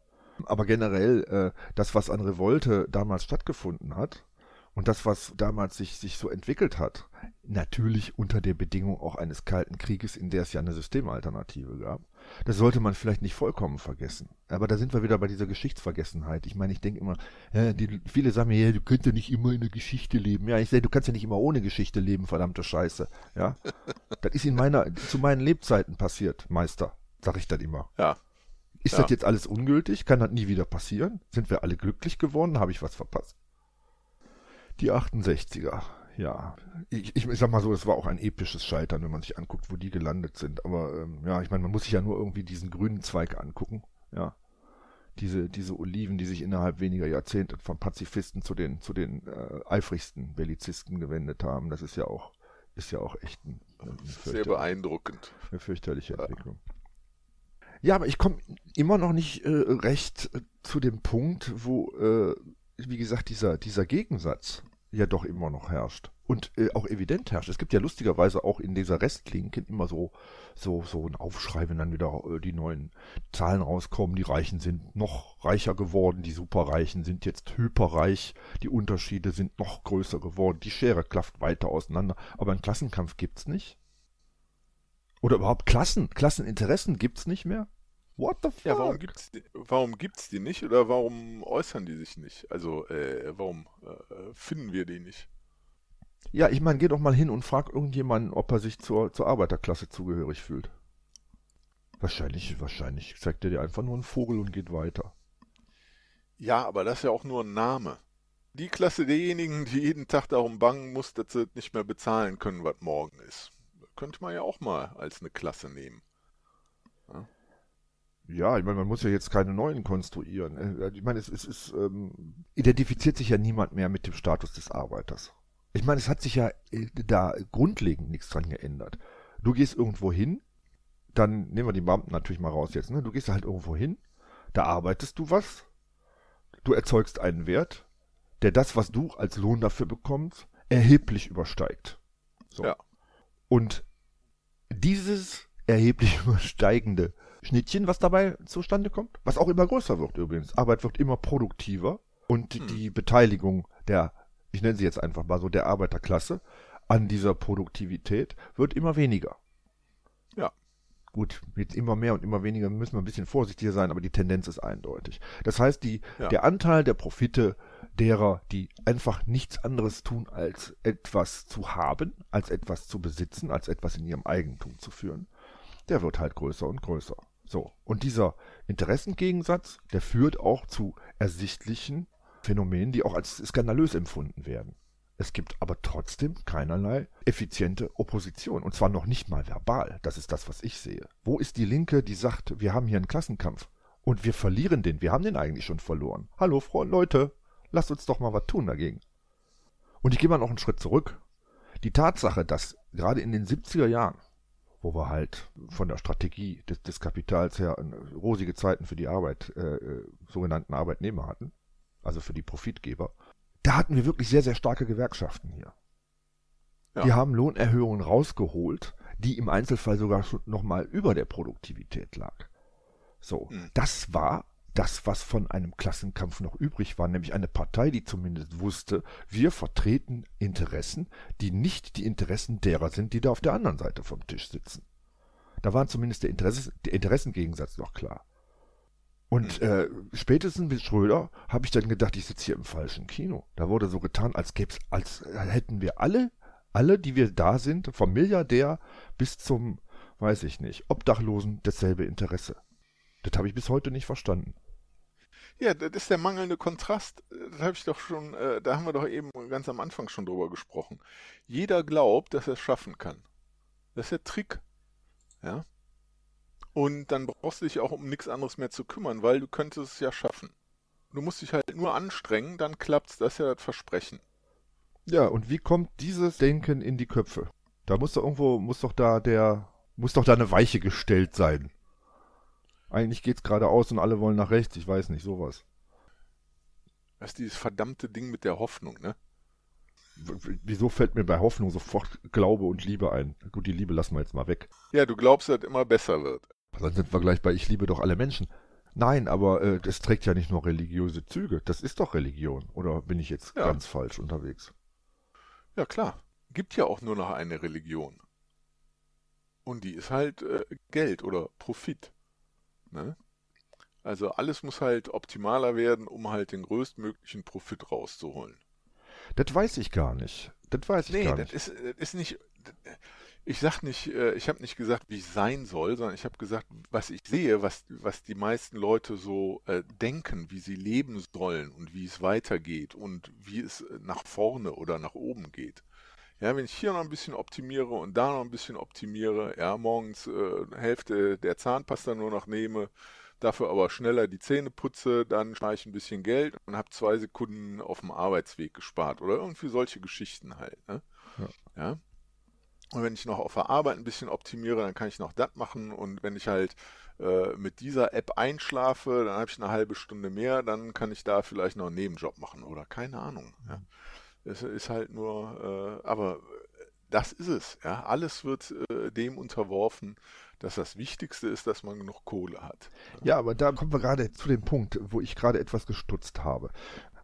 Aber generell, äh, das, was an Revolte damals stattgefunden hat, und das, was damals sich, sich so entwickelt hat, natürlich unter der Bedingung auch eines Kalten Krieges, in der es ja eine Systemalternative gab, das sollte man vielleicht nicht vollkommen vergessen. Aber da sind wir wieder bei dieser Geschichtsvergessenheit. Ich meine, ich denke immer, ja, die, viele sagen mir, ja, du könntest ja nicht immer in der Geschichte leben. Ja, ich sage, du kannst ja nicht immer ohne Geschichte leben, verdammte Scheiße. Ja, das ist in meiner, zu meinen Lebzeiten passiert, Meister, sag ich dann immer. Ja. Ist ja. das jetzt alles ungültig? Kann das nie wieder passieren? Sind wir alle glücklich geworden? Habe ich was verpasst? Die 68er, ja. Ich, ich, sag mal so, es war auch ein episches Scheitern, wenn man sich anguckt, wo die gelandet sind. Aber ähm, ja, ich meine, man muss sich ja nur irgendwie diesen grünen Zweig angucken, ja. Diese, diese Oliven, die sich innerhalb weniger Jahrzehnte von Pazifisten zu den, zu den äh, eifrigsten Bellizisten gewendet haben. Das ist ja auch, ist ja auch echt ein, ein sehr beeindruckend. Eine fürchterliche Entwicklung. Ja, aber ich komme immer noch nicht äh, recht äh, zu dem Punkt, wo, äh, wie gesagt, dieser, dieser Gegensatz ja doch immer noch herrscht. Und äh, auch evident herrscht. Es gibt ja lustigerweise auch in dieser Restklinke immer so, so, so ein Aufschrei, wenn dann wieder äh, die neuen Zahlen rauskommen. Die Reichen sind noch reicher geworden, die Superreichen sind jetzt hyperreich, die Unterschiede sind noch größer geworden, die Schere klafft weiter auseinander. Aber einen Klassenkampf gibt's nicht. Oder überhaupt Klassen, Klasseninteressen gibt's nicht mehr. What the fuck? Ja, warum gibt's die, warum gibt's die nicht oder warum äußern die sich nicht? Also, äh, warum äh, finden wir die nicht? Ja, ich meine, geh doch mal hin und frag irgendjemanden, ob er sich zur, zur Arbeiterklasse zugehörig fühlt. Wahrscheinlich, wahrscheinlich zeigt er dir einfach nur einen Vogel und geht weiter. Ja, aber das ist ja auch nur ein Name. Die Klasse derjenigen, die jeden Tag darum bangen muss, dass sie nicht mehr bezahlen können, was morgen ist. Könnte man ja auch mal als eine Klasse nehmen. Ja? Ja, ich meine, man muss ja jetzt keine neuen konstruieren. Äh, ich meine, es, es ist, ähm, identifiziert sich ja niemand mehr mit dem Status des Arbeiters. Ich meine, es hat sich ja äh, da grundlegend nichts dran geändert. Du gehst irgendwo hin, dann nehmen wir die Beamten natürlich mal raus jetzt, ne? Du gehst halt irgendwo hin, da arbeitest du was, du erzeugst einen Wert, der das, was du als Lohn dafür bekommst, erheblich übersteigt. So. Ja. Und dieses erheblich übersteigende Schnittchen, was dabei zustande kommt, was auch immer größer wird übrigens. Arbeit wird immer produktiver und hm. die Beteiligung der, ich nenne sie jetzt einfach mal so, der Arbeiterklasse an dieser Produktivität wird immer weniger. Ja, Gut, mit immer mehr und immer weniger müssen wir ein bisschen vorsichtiger sein, aber die Tendenz ist eindeutig. Das heißt, die, ja. der Anteil der Profite derer, die einfach nichts anderes tun, als etwas zu haben, als etwas zu besitzen, als etwas in ihrem Eigentum zu führen, der wird halt größer und größer. So, und dieser Interessengegensatz, der führt auch zu ersichtlichen Phänomenen, die auch als skandalös empfunden werden. Es gibt aber trotzdem keinerlei effiziente Opposition. Und zwar noch nicht mal verbal. Das ist das, was ich sehe. Wo ist die Linke, die sagt, wir haben hier einen Klassenkampf und wir verlieren den. Wir haben den eigentlich schon verloren. Hallo, Freunde, Leute, lasst uns doch mal was tun dagegen. Und ich gehe mal noch einen Schritt zurück. Die Tatsache, dass gerade in den 70er Jahren, wo wir halt von der Strategie des, des Kapitals her rosige Zeiten für die Arbeit, äh, äh, sogenannten Arbeitnehmer hatten, also für die Profitgeber, da hatten wir wirklich sehr, sehr starke Gewerkschaften hier. Ja. Die haben Lohnerhöhungen rausgeholt, die im Einzelfall sogar schon nochmal über der Produktivität lag. So, mhm. das war das, was von einem Klassenkampf noch übrig war, nämlich eine Partei, die zumindest wusste, wir vertreten Interessen, die nicht die Interessen derer sind, die da auf der anderen Seite vom Tisch sitzen. Da war zumindest der, Interesse, der Interessengegensatz noch klar. Und äh, spätestens mit Schröder habe ich dann gedacht, ich sitze hier im falschen Kino. Da wurde so getan, als gäbe als hätten wir alle, alle, die wir da sind, vom Milliardär bis zum, weiß ich nicht, Obdachlosen dasselbe Interesse. Das habe ich bis heute nicht verstanden. Ja, das ist der mangelnde Kontrast. Das habe ich doch schon, äh, da haben wir doch eben ganz am Anfang schon drüber gesprochen. Jeder glaubt, dass er es schaffen kann. Das ist der Trick. Ja. Und dann brauchst du dich auch um nichts anderes mehr zu kümmern, weil du könntest es ja schaffen. Du musst dich halt nur anstrengen, dann klappt's. Das ist ja das Versprechen. Ja, und wie kommt dieses Denken in die Köpfe? Da muss doch irgendwo, muss doch da der, muss doch da eine Weiche gestellt sein. Eigentlich geht's geradeaus und alle wollen nach rechts, ich weiß nicht, sowas. Das ist dieses verdammte Ding mit der Hoffnung, ne? Wieso fällt mir bei Hoffnung sofort Glaube und Liebe ein? Gut, die Liebe lassen wir jetzt mal weg. Ja, du glaubst, dass es immer besser wird. Dann sind wir gleich bei Ich liebe doch alle Menschen. Nein, aber äh, das trägt ja nicht nur religiöse Züge. Das ist doch Religion. Oder bin ich jetzt ja. ganz falsch unterwegs? Ja, klar. Gibt ja auch nur noch eine Religion. Und die ist halt äh, Geld oder Profit. Ne? Also alles muss halt optimaler werden, um halt den größtmöglichen Profit rauszuholen. Das weiß ich gar nicht. Das weiß ich nee, gar nicht. Nee, das ist nicht. Ich sag nicht, äh, ich habe nicht gesagt, wie es sein soll, sondern ich habe gesagt, was ich sehe, was, was die meisten Leute so äh, denken, wie sie leben sollen und wie es weitergeht und wie es nach vorne oder nach oben geht. Ja, wenn ich hier noch ein bisschen optimiere und da noch ein bisschen optimiere, ja, morgens äh, Hälfte der Zahnpasta nur noch nehme, dafür aber schneller die Zähne putze, dann spare ich ein bisschen Geld und habe zwei Sekunden auf dem Arbeitsweg gespart oder irgendwie solche Geschichten halt. Ne? Ja. ja. Und wenn ich noch auf der Arbeit ein bisschen optimiere, dann kann ich noch das machen. Und wenn ich halt äh, mit dieser App einschlafe, dann habe ich eine halbe Stunde mehr, dann kann ich da vielleicht noch einen Nebenjob machen oder keine Ahnung. Ja. Es ist halt nur, äh, aber das ist es. Ja. Alles wird äh, dem unterworfen, dass das Wichtigste ist, dass man genug Kohle hat. Ja, aber da kommen wir gerade zu dem Punkt, wo ich gerade etwas gestutzt habe.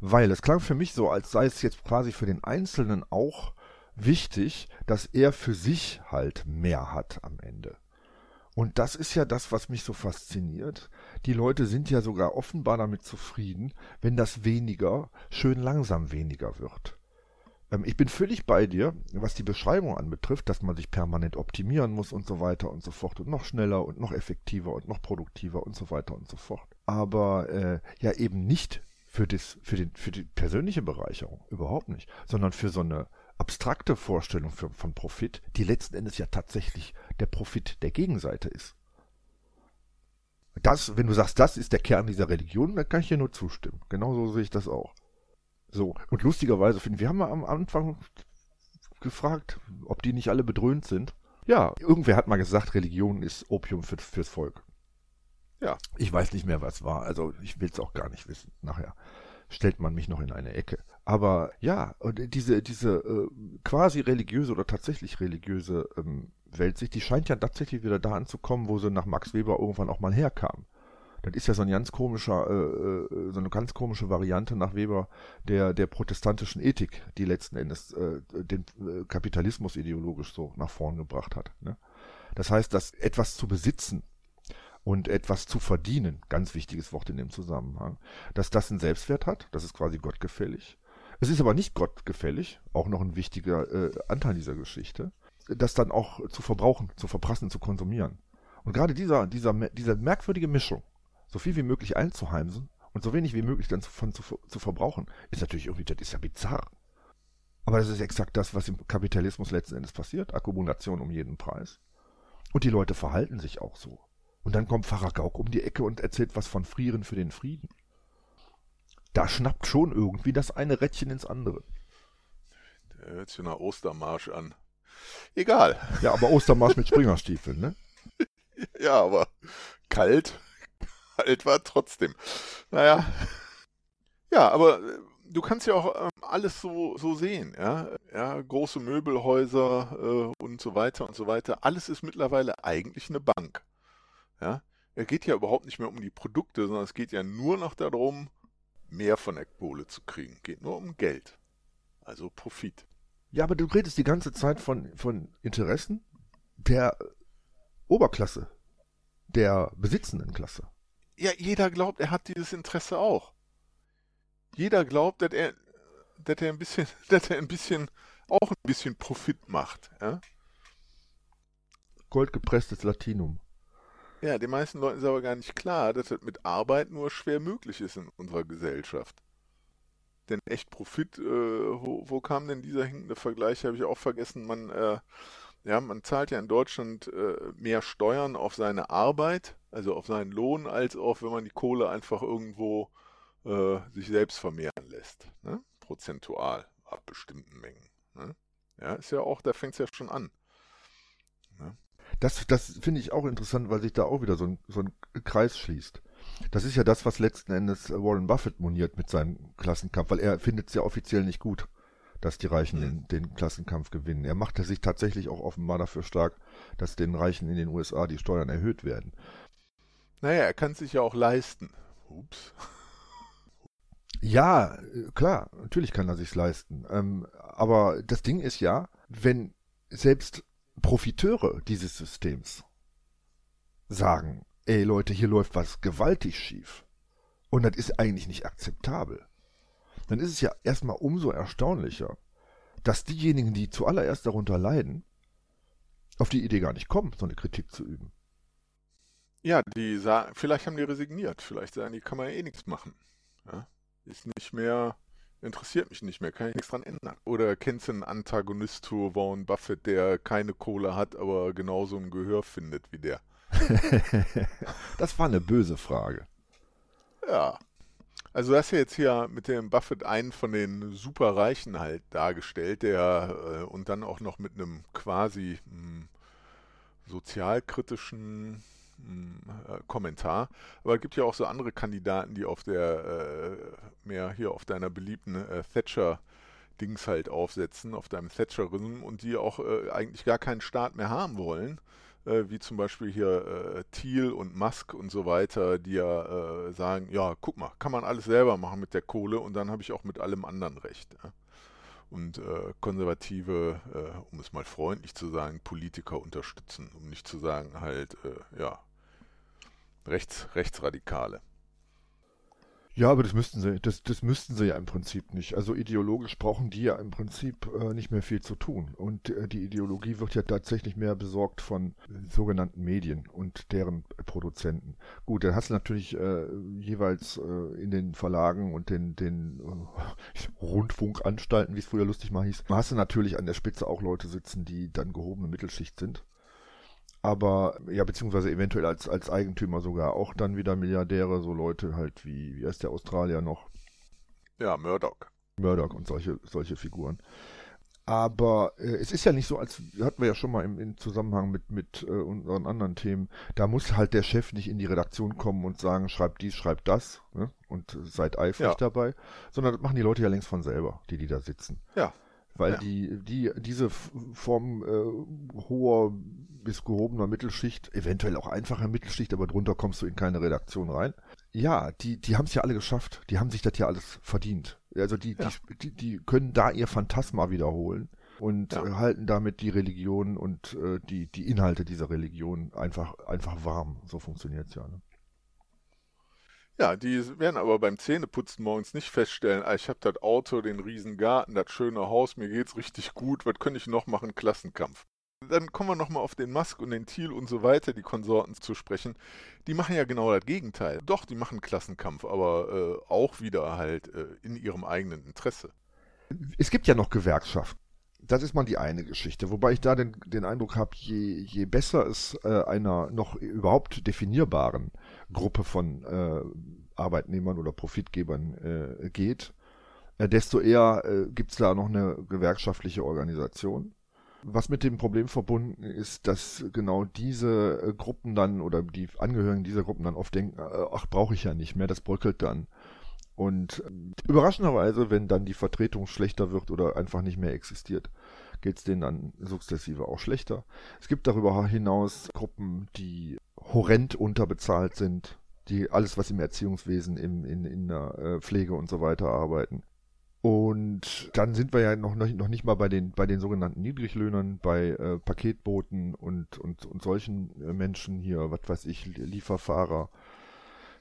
Weil es klang für mich so, als sei es jetzt quasi für den Einzelnen auch wichtig, dass er für sich halt mehr hat am Ende. Und das ist ja das, was mich so fasziniert. Die Leute sind ja sogar offenbar damit zufrieden, wenn das weniger schön langsam weniger wird. Ähm, ich bin völlig bei dir, was die Beschreibung anbetrifft, dass man sich permanent optimieren muss und so weiter und so fort und noch schneller und noch effektiver und noch produktiver und so weiter und so fort. Aber äh, ja eben nicht für, das, für, den, für die persönliche Bereicherung, überhaupt nicht, sondern für so eine abstrakte Vorstellung für, von Profit, die letzten Endes ja tatsächlich der Profit der Gegenseite ist. Das, wenn du sagst, das ist der Kern dieser Religion, dann kann ich dir nur zustimmen. Genauso sehe ich das auch. So, und lustigerweise finden wir haben am Anfang gefragt, ob die nicht alle bedröhnt sind. Ja, irgendwer hat mal gesagt, Religion ist Opium für, fürs Volk. Ja. Ich weiß nicht mehr, was war. Also ich will es auch gar nicht wissen. Nachher stellt man mich noch in eine Ecke. Aber ja, und diese, diese äh, quasi religiöse oder tatsächlich religiöse ähm, Weltsicht, die scheint ja tatsächlich wieder da anzukommen, wo sie nach Max Weber irgendwann auch mal herkam. Das ist ja so ein ganz komischer, äh, äh, so eine ganz komische Variante nach Weber der, der protestantischen Ethik, die letzten Endes äh, den äh, Kapitalismus ideologisch so nach vorn gebracht hat. Ne? Das heißt, dass etwas zu besitzen und etwas zu verdienen, ganz wichtiges Wort in dem Zusammenhang, dass das einen Selbstwert hat, das ist quasi gottgefällig. Es ist aber nicht gottgefällig, auch noch ein wichtiger äh, Anteil dieser Geschichte, das dann auch zu verbrauchen, zu verprassen, zu konsumieren. Und gerade dieser, dieser, diese merkwürdige Mischung, so viel wie möglich einzuheimsen und so wenig wie möglich dann von zu, zu verbrauchen, ist natürlich irgendwie, das ist ja bizarr. Aber das ist exakt das, was im Kapitalismus letzten Endes passiert. Akkumulation um jeden Preis. Und die Leute verhalten sich auch so. Und dann kommt Pfarrer Gauck um die Ecke und erzählt was von Frieren für den Frieden. Da schnappt schon irgendwie das eine Rädchen ins andere. Der hört sich nach Ostermarsch an. Egal. Ja, aber Ostermarsch mit Springerstiefeln, ne? Ja, aber kalt. Kalt war trotzdem. Naja. Ja, aber äh, du kannst ja auch ähm, alles so, so sehen, ja. ja große Möbelhäuser äh, und so weiter und so weiter. Alles ist mittlerweile eigentlich eine Bank. Ja. Es geht ja überhaupt nicht mehr um die Produkte, sondern es geht ja nur noch darum, mehr von der Kohle zu kriegen. Geht nur um Geld. Also Profit. Ja, aber du redest die ganze Zeit von, von Interessen der Oberklasse, der besitzenden Klasse. Ja, jeder glaubt, er hat dieses Interesse auch jeder glaubt, dass er, dass er ein bisschen, dass er ein bisschen, auch ein bisschen Profit macht. Ja? Goldgepresstes Latinum. Ja, den meisten Leuten ist aber gar nicht klar, dass das mit Arbeit nur schwer möglich ist in unserer Gesellschaft. Denn echt Profit, äh, wo, wo, kam denn dieser hinkende Vergleich? Habe ich auch vergessen. Man, äh, ja, man zahlt ja in Deutschland äh, mehr Steuern auf seine Arbeit, also auf seinen Lohn, als auch wenn man die Kohle einfach irgendwo äh, sich selbst vermehren lässt, ne? prozentual ab bestimmten Mengen. Ne? Ja, ist ja auch, da fängt es ja schon an. Ne? Das, das finde ich auch interessant, weil sich da auch wieder so ein, so ein Kreis schließt. Das ist ja das, was letzten Endes Warren Buffett moniert mit seinem Klassenkampf, weil er findet es ja offiziell nicht gut, dass die Reichen mhm. den, den, Klassenkampf gewinnen. Er macht sich tatsächlich auch offenbar dafür stark, dass den Reichen in den USA die Steuern erhöht werden. Naja, er kann es sich ja auch leisten. Ups. Ja, äh, klar, natürlich kann er sich's leisten. Ähm, aber das Ding ist ja, wenn selbst Profiteure dieses Systems sagen, ey Leute, hier läuft was gewaltig schief und das ist eigentlich nicht akzeptabel, dann ist es ja erstmal umso erstaunlicher, dass diejenigen, die zuallererst darunter leiden, auf die Idee gar nicht kommen, so eine Kritik zu üben. Ja, die sagen, vielleicht haben die resigniert, vielleicht sagen die, kann man ja eh nichts machen. Ja? ist nicht mehr, interessiert mich nicht mehr, kann ich nichts dran ändern. Oder kennst du einen Antagonist zu Warren Buffett, der keine Kohle hat, aber genauso ein Gehör findet wie der? das war eine böse Frage. Ja. Also du hast ja jetzt hier mit dem Buffett einen von den Superreichen halt dargestellt, der äh, und dann auch noch mit einem quasi mh, hm, sozialkritischen äh, Kommentar. Aber es gibt ja auch so andere Kandidaten, die auf der, äh, mehr hier auf deiner beliebten äh, Thatcher Dings halt aufsetzen, auf deinem Thatcherism und die auch äh, eigentlich gar keinen Staat mehr haben wollen, äh, wie zum Beispiel hier äh, Thiel und Musk und so weiter, die ja sagen, ja, guck mal, kann man alles selber machen mit der Kohle und dann habe ich auch mit allem anderen recht. Ja? Und äh, konservative, äh, um es mal freundlich zu sagen, Politiker unterstützen, um nicht zu sagen halt, äh, ja, Rechts, Rechtsradikale. Ja, aber das müssten sie, das, das müssten sie ja im Prinzip nicht. Also ideologisch brauchen die ja im Prinzip äh, nicht mehr viel zu tun. Und äh, die Ideologie wird ja tatsächlich mehr besorgt von äh, sogenannten Medien und deren Produzenten. Gut, dann hast du natürlich äh, jeweils äh, in den Verlagen und den, den äh, Rundfunkanstalten, wie es früher lustig mal hieß, hast du natürlich an der Spitze auch Leute sitzen, die dann gehobene Mittelschicht sind aber ja, beziehungsweise eventuell als, als Eigentümer sogar auch dann wieder Milliardäre, so Leute halt wie, wie heißt der Australier noch? Ja, Murdoch. Murdoch und solche, solche Figuren. Aber äh, es ist ja nicht so, als hatten wir ja schon mal im, im Zusammenhang mit, mit äh, unseren anderen Themen, da muss halt der Chef nicht in die Redaktion kommen und sagen, schreibt dies, schreibt das ne? und seid eifrig ja. dabei, sondern das machen die Leute ja längst von selber, die, die da sitzen. Ja. Weil ja. die, die, diese Form äh, hoher bis gehobener Mittelschicht, eventuell auch einfacher Mittelschicht, aber drunter kommst du in keine Redaktion rein. Ja, die, die haben es ja alle geschafft. Die haben sich das ja alles verdient. Also die, ja. die, die, können da ihr Phantasma wiederholen und ja. halten damit die Religion und äh, die, die Inhalte dieser Religion einfach, einfach warm. So funktioniert es ja. Ne? Ja, die werden aber beim Zähneputzen morgens nicht feststellen, ah, ich habe das Auto, den riesen Garten, das schöne Haus, mir geht's richtig gut, was könnte ich noch machen? Klassenkampf. Dann kommen wir nochmal auf den Musk und den Thiel und so weiter, die Konsorten zu sprechen. Die machen ja genau das Gegenteil. Doch, die machen Klassenkampf, aber äh, auch wieder halt äh, in ihrem eigenen Interesse. Es gibt ja noch Gewerkschaften. Das ist mal die eine Geschichte. Wobei ich da den, den Eindruck habe, je, je besser es äh, einer noch überhaupt definierbaren Gruppe von äh, Arbeitnehmern oder Profitgebern äh, geht, äh, desto eher äh, gibt es da noch eine gewerkschaftliche Organisation. Was mit dem Problem verbunden ist, dass genau diese äh, Gruppen dann oder die Angehörigen dieser Gruppen dann oft denken, äh, ach, brauche ich ja nicht mehr, das bröckelt dann. Und überraschenderweise, wenn dann die Vertretung schlechter wird oder einfach nicht mehr existiert, geht es denen dann sukzessive auch schlechter. Es gibt darüber hinaus Gruppen, die horrend unterbezahlt sind, die alles, was im Erziehungswesen, im, in, in der äh, Pflege und so weiter arbeiten. Und dann sind wir ja noch, noch nicht mal bei den, bei den sogenannten Niedriglöhnern, bei äh, Paketboten und, und, und solchen äh, Menschen hier, was weiß ich, Lieferfahrer,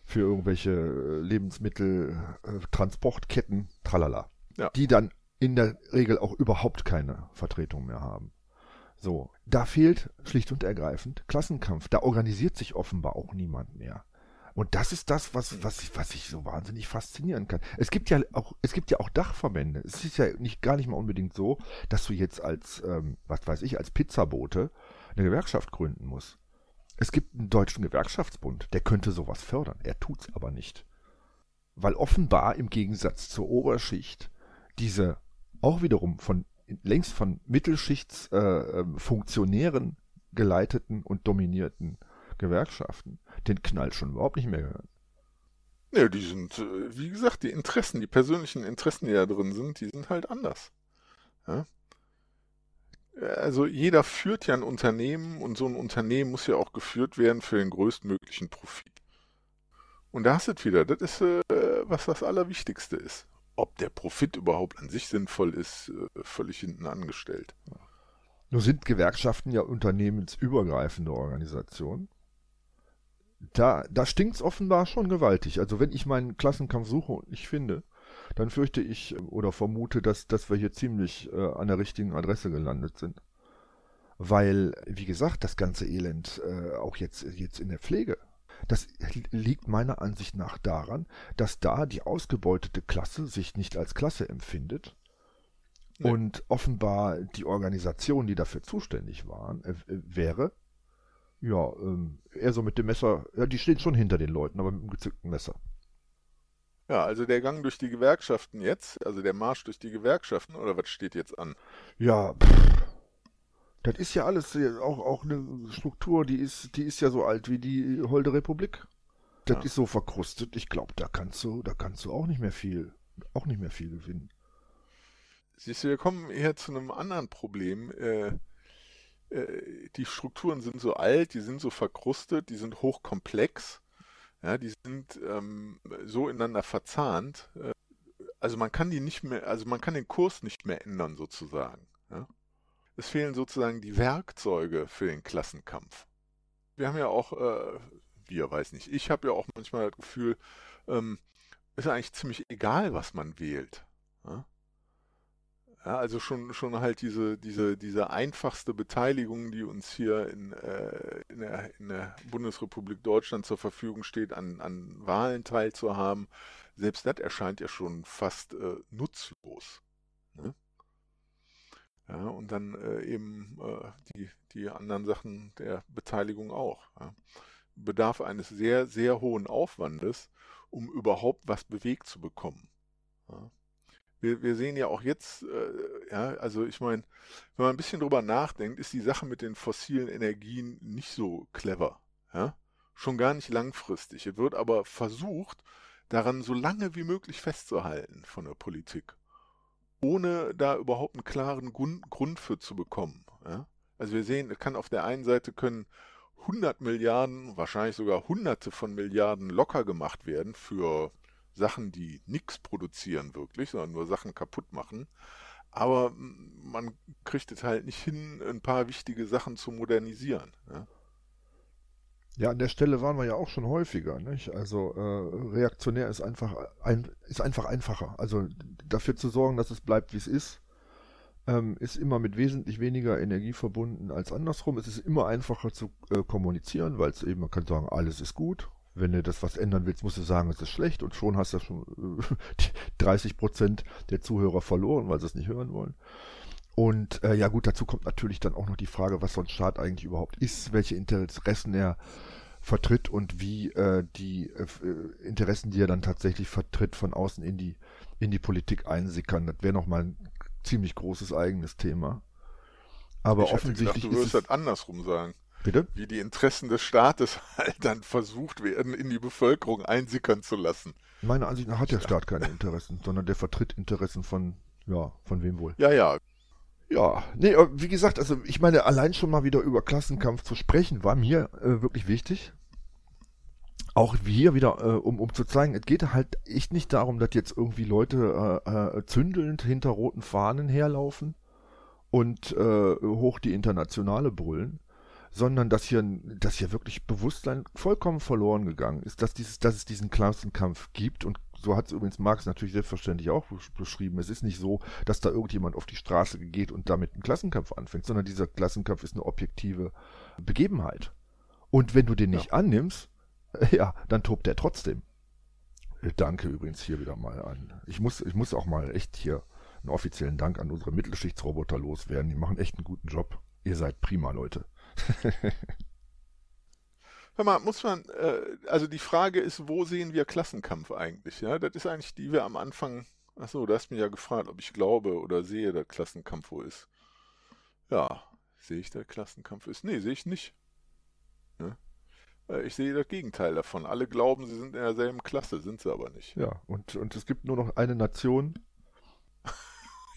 für irgendwelche äh, Lebensmittel, äh, Transportketten, tralala. Ja. Die dann in der Regel auch überhaupt keine Vertretung mehr haben. So, da fehlt schlicht und ergreifend Klassenkampf. Da organisiert sich offenbar auch niemand mehr. Und das ist das, was, was, ich, was ich so wahnsinnig faszinieren kann. Es gibt ja auch, es gibt ja auch Dachverbände. Es ist ja nicht, gar nicht mal unbedingt so, dass du jetzt als, ähm, was weiß ich, als Pizzabote eine Gewerkschaft gründen musst. Es gibt einen deutschen Gewerkschaftsbund, der könnte sowas fördern. Er tut's aber nicht. Weil offenbar im Gegensatz zur Oberschicht diese auch wiederum von längst von Mittelschichtsfunktionären äh, geleiteten und dominierten Gewerkschaften den Knall schon überhaupt nicht mehr gehören. Ja, die sind, äh, wie gesagt, die Interessen, die persönlichen Interessen, die da drin sind, die sind halt anders. Ja? Also jeder führt ja ein Unternehmen und so ein Unternehmen muss ja auch geführt werden für den größtmöglichen Profit. Und da hast du es wieder, das ist, äh, was das Allerwichtigste ist. Ob der Profit überhaupt an sich sinnvoll ist, äh, völlig hinten angestellt. Nur sind Gewerkschaften ja unternehmensübergreifende Organisationen. Da, da stinkt es offenbar schon gewaltig. Also wenn ich meinen Klassenkampf suche und nicht finde, dann fürchte ich oder vermute, dass, dass wir hier ziemlich äh, an der richtigen Adresse gelandet sind. Weil, wie gesagt, das ganze Elend äh, auch jetzt, jetzt in der Pflege, das liegt meiner Ansicht nach daran, dass da die ausgebeutete Klasse sich nicht als Klasse empfindet nee. und offenbar die Organisation, die dafür zuständig waren, äh, wäre, ja, ähm, eher so mit dem Messer, ja, die stehen schon hinter den Leuten, aber mit einem gezückten Messer. Ja, also der Gang durch die Gewerkschaften jetzt, also der Marsch durch die Gewerkschaften, oder was steht jetzt an? Ja, pff, das ist ja alles auch, auch eine Struktur, die ist, die ist ja so alt wie die Holde Republik. Das ja. ist so verkrustet. Ich glaube, da kannst du, da kannst du auch nicht mehr viel, auch nicht mehr viel gewinnen. Siehst du, wir kommen hier zu einem anderen Problem. Äh, äh, die Strukturen sind so alt, die sind so verkrustet, die sind hochkomplex, ja, die sind ähm, so ineinander verzahnt. Äh, also man kann die nicht mehr, also man kann den Kurs nicht mehr ändern sozusagen. Ja. Es fehlen sozusagen die Werkzeuge für den Klassenkampf. Wir haben ja auch, äh, wir weiß nicht, ich habe ja auch manchmal das Gefühl, ähm, ist eigentlich ziemlich egal, was man wählt. Ja? Also schon, schon halt diese, diese, diese einfachste Beteiligung, die uns hier in, äh, in, der, in der Bundesrepublik Deutschland zur Verfügung steht, an, an Wahlen teilzuhaben, selbst das erscheint ja schon fast äh, nutzlos. Ne? Ja, und dann äh, eben äh, die, die anderen Sachen der Beteiligung auch. Ja. Bedarf eines sehr, sehr hohen Aufwandes, um überhaupt was bewegt zu bekommen. Ja wir, wir sehen ja auch jetzt, äh, ja, also ich meine, wenn man ein bisschen drüber nachdenkt, ist die Sache mit den fossilen Energien nicht so clever. Ja? Schon gar nicht langfristig. Es wird aber versucht, daran so lange wie möglich festzuhalten von der Politik, ohne da überhaupt einen klaren Grund, für zu bekommen. Ja? Also wir sehen, es kann auf der einen Seite können 100 Milliarden, wahrscheinlich sogar Hunderte von Milliarden locker gemacht werden für Sachen, die nichts produzieren wirklich, sondern nur Sachen kaputt machen. aber man kriegt es halt nicht hin, ein paar wichtige Sachen zu modernisieren. Ja? Ja, an der Stelle waren wir ja auch schon häufiger. Nicht? Also äh, reaktionär ist einfach, ein, ist einfach einfacher. Also dafür zu sorgen, dass es bleibt, wie es ist, ähm, ist immer mit wesentlich weniger Energie verbunden als andersrum. Es ist immer einfacher zu äh, kommunizieren, weil es eben, man kann sagen, alles ist gut. Wenn du das was ändern willst, musst du sagen, es ist schlecht und schon hast du schon äh, 30 Prozent der Zuhörer verloren, weil sie es nicht hören wollen. Und äh, ja gut, dazu kommt natürlich dann auch noch die Frage, was so ein Staat eigentlich überhaupt ist, welche Interessen er vertritt und wie äh, die äh, Interessen, die er dann tatsächlich vertritt, von außen in die, in die Politik einsickern. Das wäre nochmal ein ziemlich großes eigenes Thema. Aber ich offensichtlich gedacht, du wirst das andersrum sagen. Bitte? Wie die Interessen des Staates halt dann versucht werden, in die Bevölkerung einsickern zu lassen. Meiner Ansicht nach hat der Staat keine Interessen, sondern der vertritt Interessen von, ja, von wem wohl? Ja, ja, ja, nee, wie gesagt, also ich meine, allein schon mal wieder über Klassenkampf zu sprechen, war mir äh, wirklich wichtig. Auch hier wieder, äh, um, um zu zeigen, es geht halt echt nicht darum, dass jetzt irgendwie Leute äh, äh zündelnd hinter roten Fahnen herlaufen und äh, hoch die Internationale brüllen, sondern dass hier, dass hier wirklich Bewusstsein vollkommen verloren gegangen ist, dass, dieses, dass es diesen Klassenkampf gibt und so hat es übrigens Marx natürlich selbstverständlich auch beschrieben. Es ist nicht so, dass da irgendjemand auf die Straße geht und damit einen Klassenkampf anfängt, sondern dieser Klassenkampf ist eine objektive Begebenheit. Und wenn du den nicht ja. annimmst, ja, dann tobt er trotzdem. Äh, danke übrigens hier wieder mal an. Ich muss, ich muss auch mal echt hier einen offiziellen Dank an unsere Mittelschichtsroboter loswerden. Die machen echt einen guten Job. Ihr seid prima, Leute. Hör mal, muss man, äh, also die Frage ist, wo sehen wir Klassenkampf eigentlich? Ja, das ist eigentlich die wir am Anfang, achso, du hast mich ja gefragt, ob ich glaube oder sehe, dass Klassenkampf wo ist. Ja, sehe ich, dass Klassenkampf ist? Nee, sehe ich nicht. Ja? Äh, ich sehe das Gegenteil davon. Alle glauben, sie sind in derselben Klasse, sind sie aber nicht. Ja, und, und es gibt nur noch eine Nation.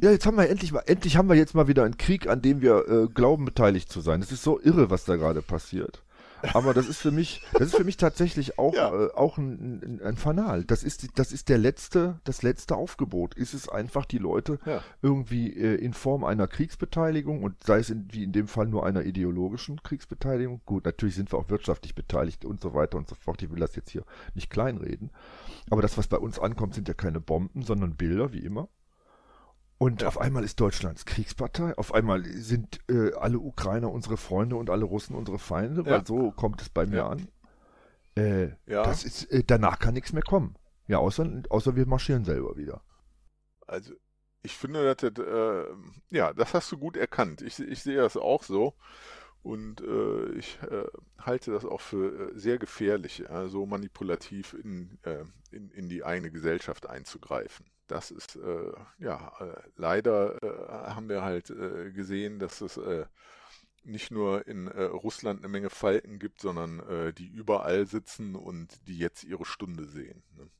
Ja, jetzt haben wir endlich mal, endlich haben wir jetzt mal wieder einen Krieg, an dem wir äh, glauben, beteiligt zu sein. Es ist so irre, was da gerade passiert. Aber das ist für mich, das ist für mich tatsächlich auch, ja. äh, auch ein, ein, ein, Fanal. Das ist, das ist der letzte, das letzte Aufgebot. Ist es einfach, die Leute ja. irgendwie äh, in Form einer Kriegsbeteiligung und sei es in, wie in dem Fall nur einer ideologischen Kriegsbeteiligung. Gut, natürlich sind wir auch wirtschaftlich beteiligt und so weiter und so fort. Ich will das jetzt hier nicht kleinreden. Aber das, was bei uns ankommt, sind ja keine Bomben, sondern Bilder, wie immer. Und auf einmal ist Deutschlands Kriegspartei, auf einmal sind äh, alle Ukrainer unsere Freunde und alle Russen unsere Feinde, weil so kommt es bei mir ja. an. Äh, ja. das ist, äh, danach kann nichts mehr kommen. Ja, außer, außer wir marschieren selber wieder. Also ich finde, dass das, äh, ja, das hast du gut erkannt. Ich, ich sehe das auch so. Und äh, ich äh, halte das auch für äh, sehr gefährlich, so manipulativ in, äh, in, in die eigene Gesellschaft einzugreifen das ist, äh, ja, äh, leider haben wir halt gesehen, dass es nicht nur in Russland eine Menge Falken gibt, sondern die überall sitzen und die jetzt ihre Stunde sehen. Ne?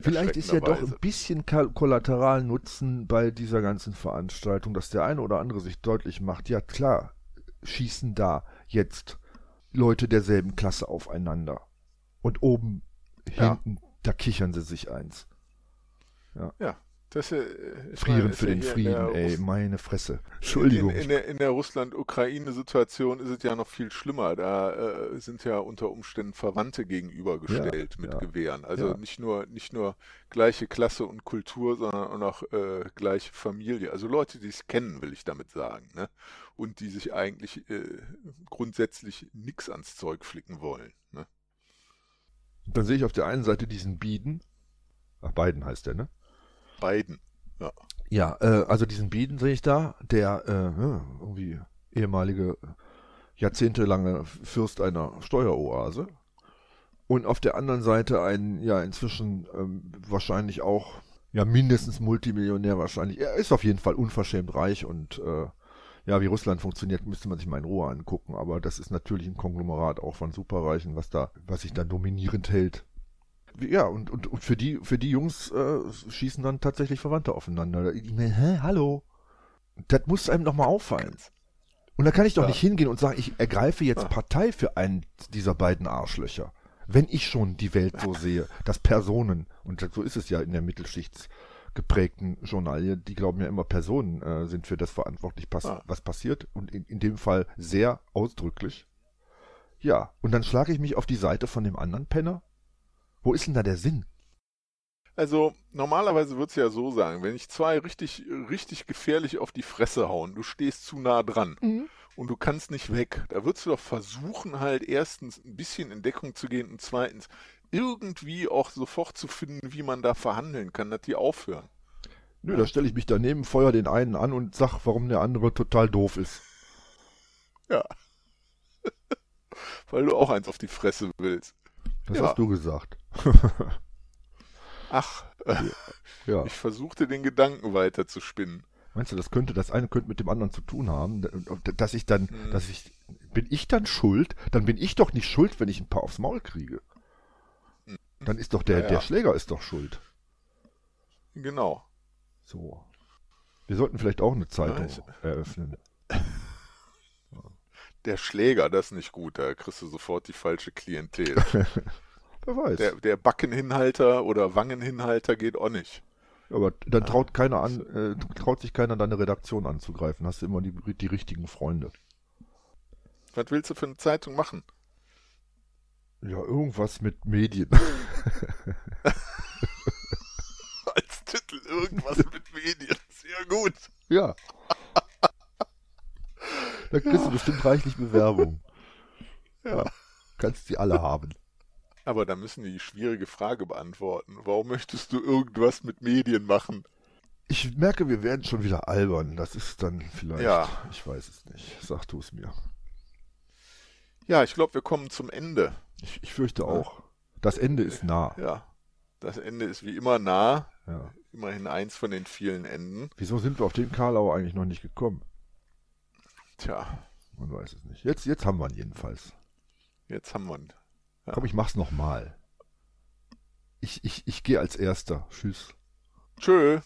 Vielleicht ist ja doch ein bisschen Kollateralnutzen bei dieser ganzen Veranstaltung, dass der eine oder andere sich deutlich macht, ja klar, schießen da jetzt Leute derselben Klasse aufeinander. Und oben, ja. hinten, da kichern sie sich eins. Ja. ja. Das, äh, Frieren meine, für den Frieden, ey, meine Fresse. Entschuldigung. In, in, der, in der Russland-Ukraine-Situation ist es ja noch viel schlimmer. Da äh, sind ja unter Umständen Verwandte gegenübergestellt ja, mit ja, Gewehren. Also nicht nur nicht nur gleiche Klasse und Kultur, sondern auch äh, gleiche Familie. Also Leute, die es kennen, will ich damit sagen. Ne? Und die sich eigentlich äh, grundsätzlich nichts ans Zeug flicken wollen. Ne? Dann sehe ich auf der einen Seite diesen Bieden. Ach, Biden heißt der, ne? Biden. Ja, ja äh, also diesen Biden sehe ich da, der äh, irgendwie ehemalige jahrzehntelange Fürst einer Steueroase. Und auf der anderen Seite ein, ja, inzwischen ähm, wahrscheinlich auch, ja, mindestens Multimillionär wahrscheinlich. Er ist auf jeden Fall unverschämt reich und äh, ja, wie Russland funktioniert, müsste man sich mal in Ruhe angucken. Aber das ist natürlich ein Konglomerat auch von Superreichen, was da, was sich da dominierend hält ja, und, und, und für die, für die Jungs äh, schießen dann tatsächlich Verwandte aufeinander. Ich meine, hä, hallo? Das muss einem doch mal auffallen. Und da kann ich doch ja. nicht hingehen und sagen, ich ergreife jetzt ja. Partei für einen dieser beiden Arschlöcher. Wenn ich schon die Welt so sehe, dass Personen, und so ist es ja in der Mittelschicht geprägten Journalie, die glauben ja immer Personen äh, sind für das verantwortlich, pass Ah. was passiert und in, in dem Fall sehr ausdrücklich. Ja, und dann schlage ich mich auf die Seite von dem anderen Penner. Wo ist denn da der Sinn? Also normalerweise wird's ja so sagen, wenn ich zwei richtig, richtig gefährlich auf die Fresse hauen, du stehst zu nah dran und du kannst nicht weg, da würdest du doch versuchen halt erstens ein bisschen in Deckung zu gehen und zweitens irgendwie auch sofort zu finden, wie man da verhandeln kann, dass die aufhören. Nö, da stelle ich mich daneben, feuer den einen an und sag, warum der andere total doof ist. Ja. Weil du auch eins auf die Fresse willst. Das Ja. hast du gesagt. Ach, äh, Ja. ich versuchte den Gedanken weiter zu spinnen. Meinst du, das könnte, das eine könnte mit dem anderen zu tun haben, dass ich dann, Hm. dass ich, bin ich dann schuld? Dann bin ich doch nicht schuld, wenn ich ein paar aufs Maul kriege. Dann ist doch der, Ja, ja. der Schläger ist doch schuld. Genau. So. Wir sollten vielleicht auch eine Zeitung ich- eröffnen. Der Schläger, das ist nicht gut, da kriegst du sofort die falsche Klientel. Wer weiß. Der, der Backenhinhalter oder Wangenhinhalter geht auch nicht. Aber dann traut keiner an, äh, traut sich keiner deine Redaktion anzugreifen. Hast du immer die, die richtigen Freunde. Was willst du für eine Zeitung machen? Ja, irgendwas mit Medien. Als Titel irgendwas mit Medien. Sehr gut. ja. Da kriegst du bestimmt reichlich Bewerbung. Ja. Kannst die alle haben. Aber da müssen die die schwierige Frage beantworten. Warum möchtest du irgendwas mit Medien machen? Ich merke, wir werden schon wieder albern. Das ist dann vielleicht. Ja. Ich weiß es nicht. Sag du es mir. Ja, ich glaube, wir kommen zum Ende. Ich, ich fürchte auch. Das Ende ist nah. Ja. Das Ende ist wie immer nah. Ja. Immerhin eins von den vielen Enden. Wieso sind wir auf den Karlau eigentlich noch nicht gekommen? Tja, Man weiß es nicht. Jetzt, jetzt haben wir ihn jedenfalls. jetzt haben wir ihn. Ja. Komm, ich mach's nochmal. Ich, ich, ich gehe als Erster. Tschüss. Tschö.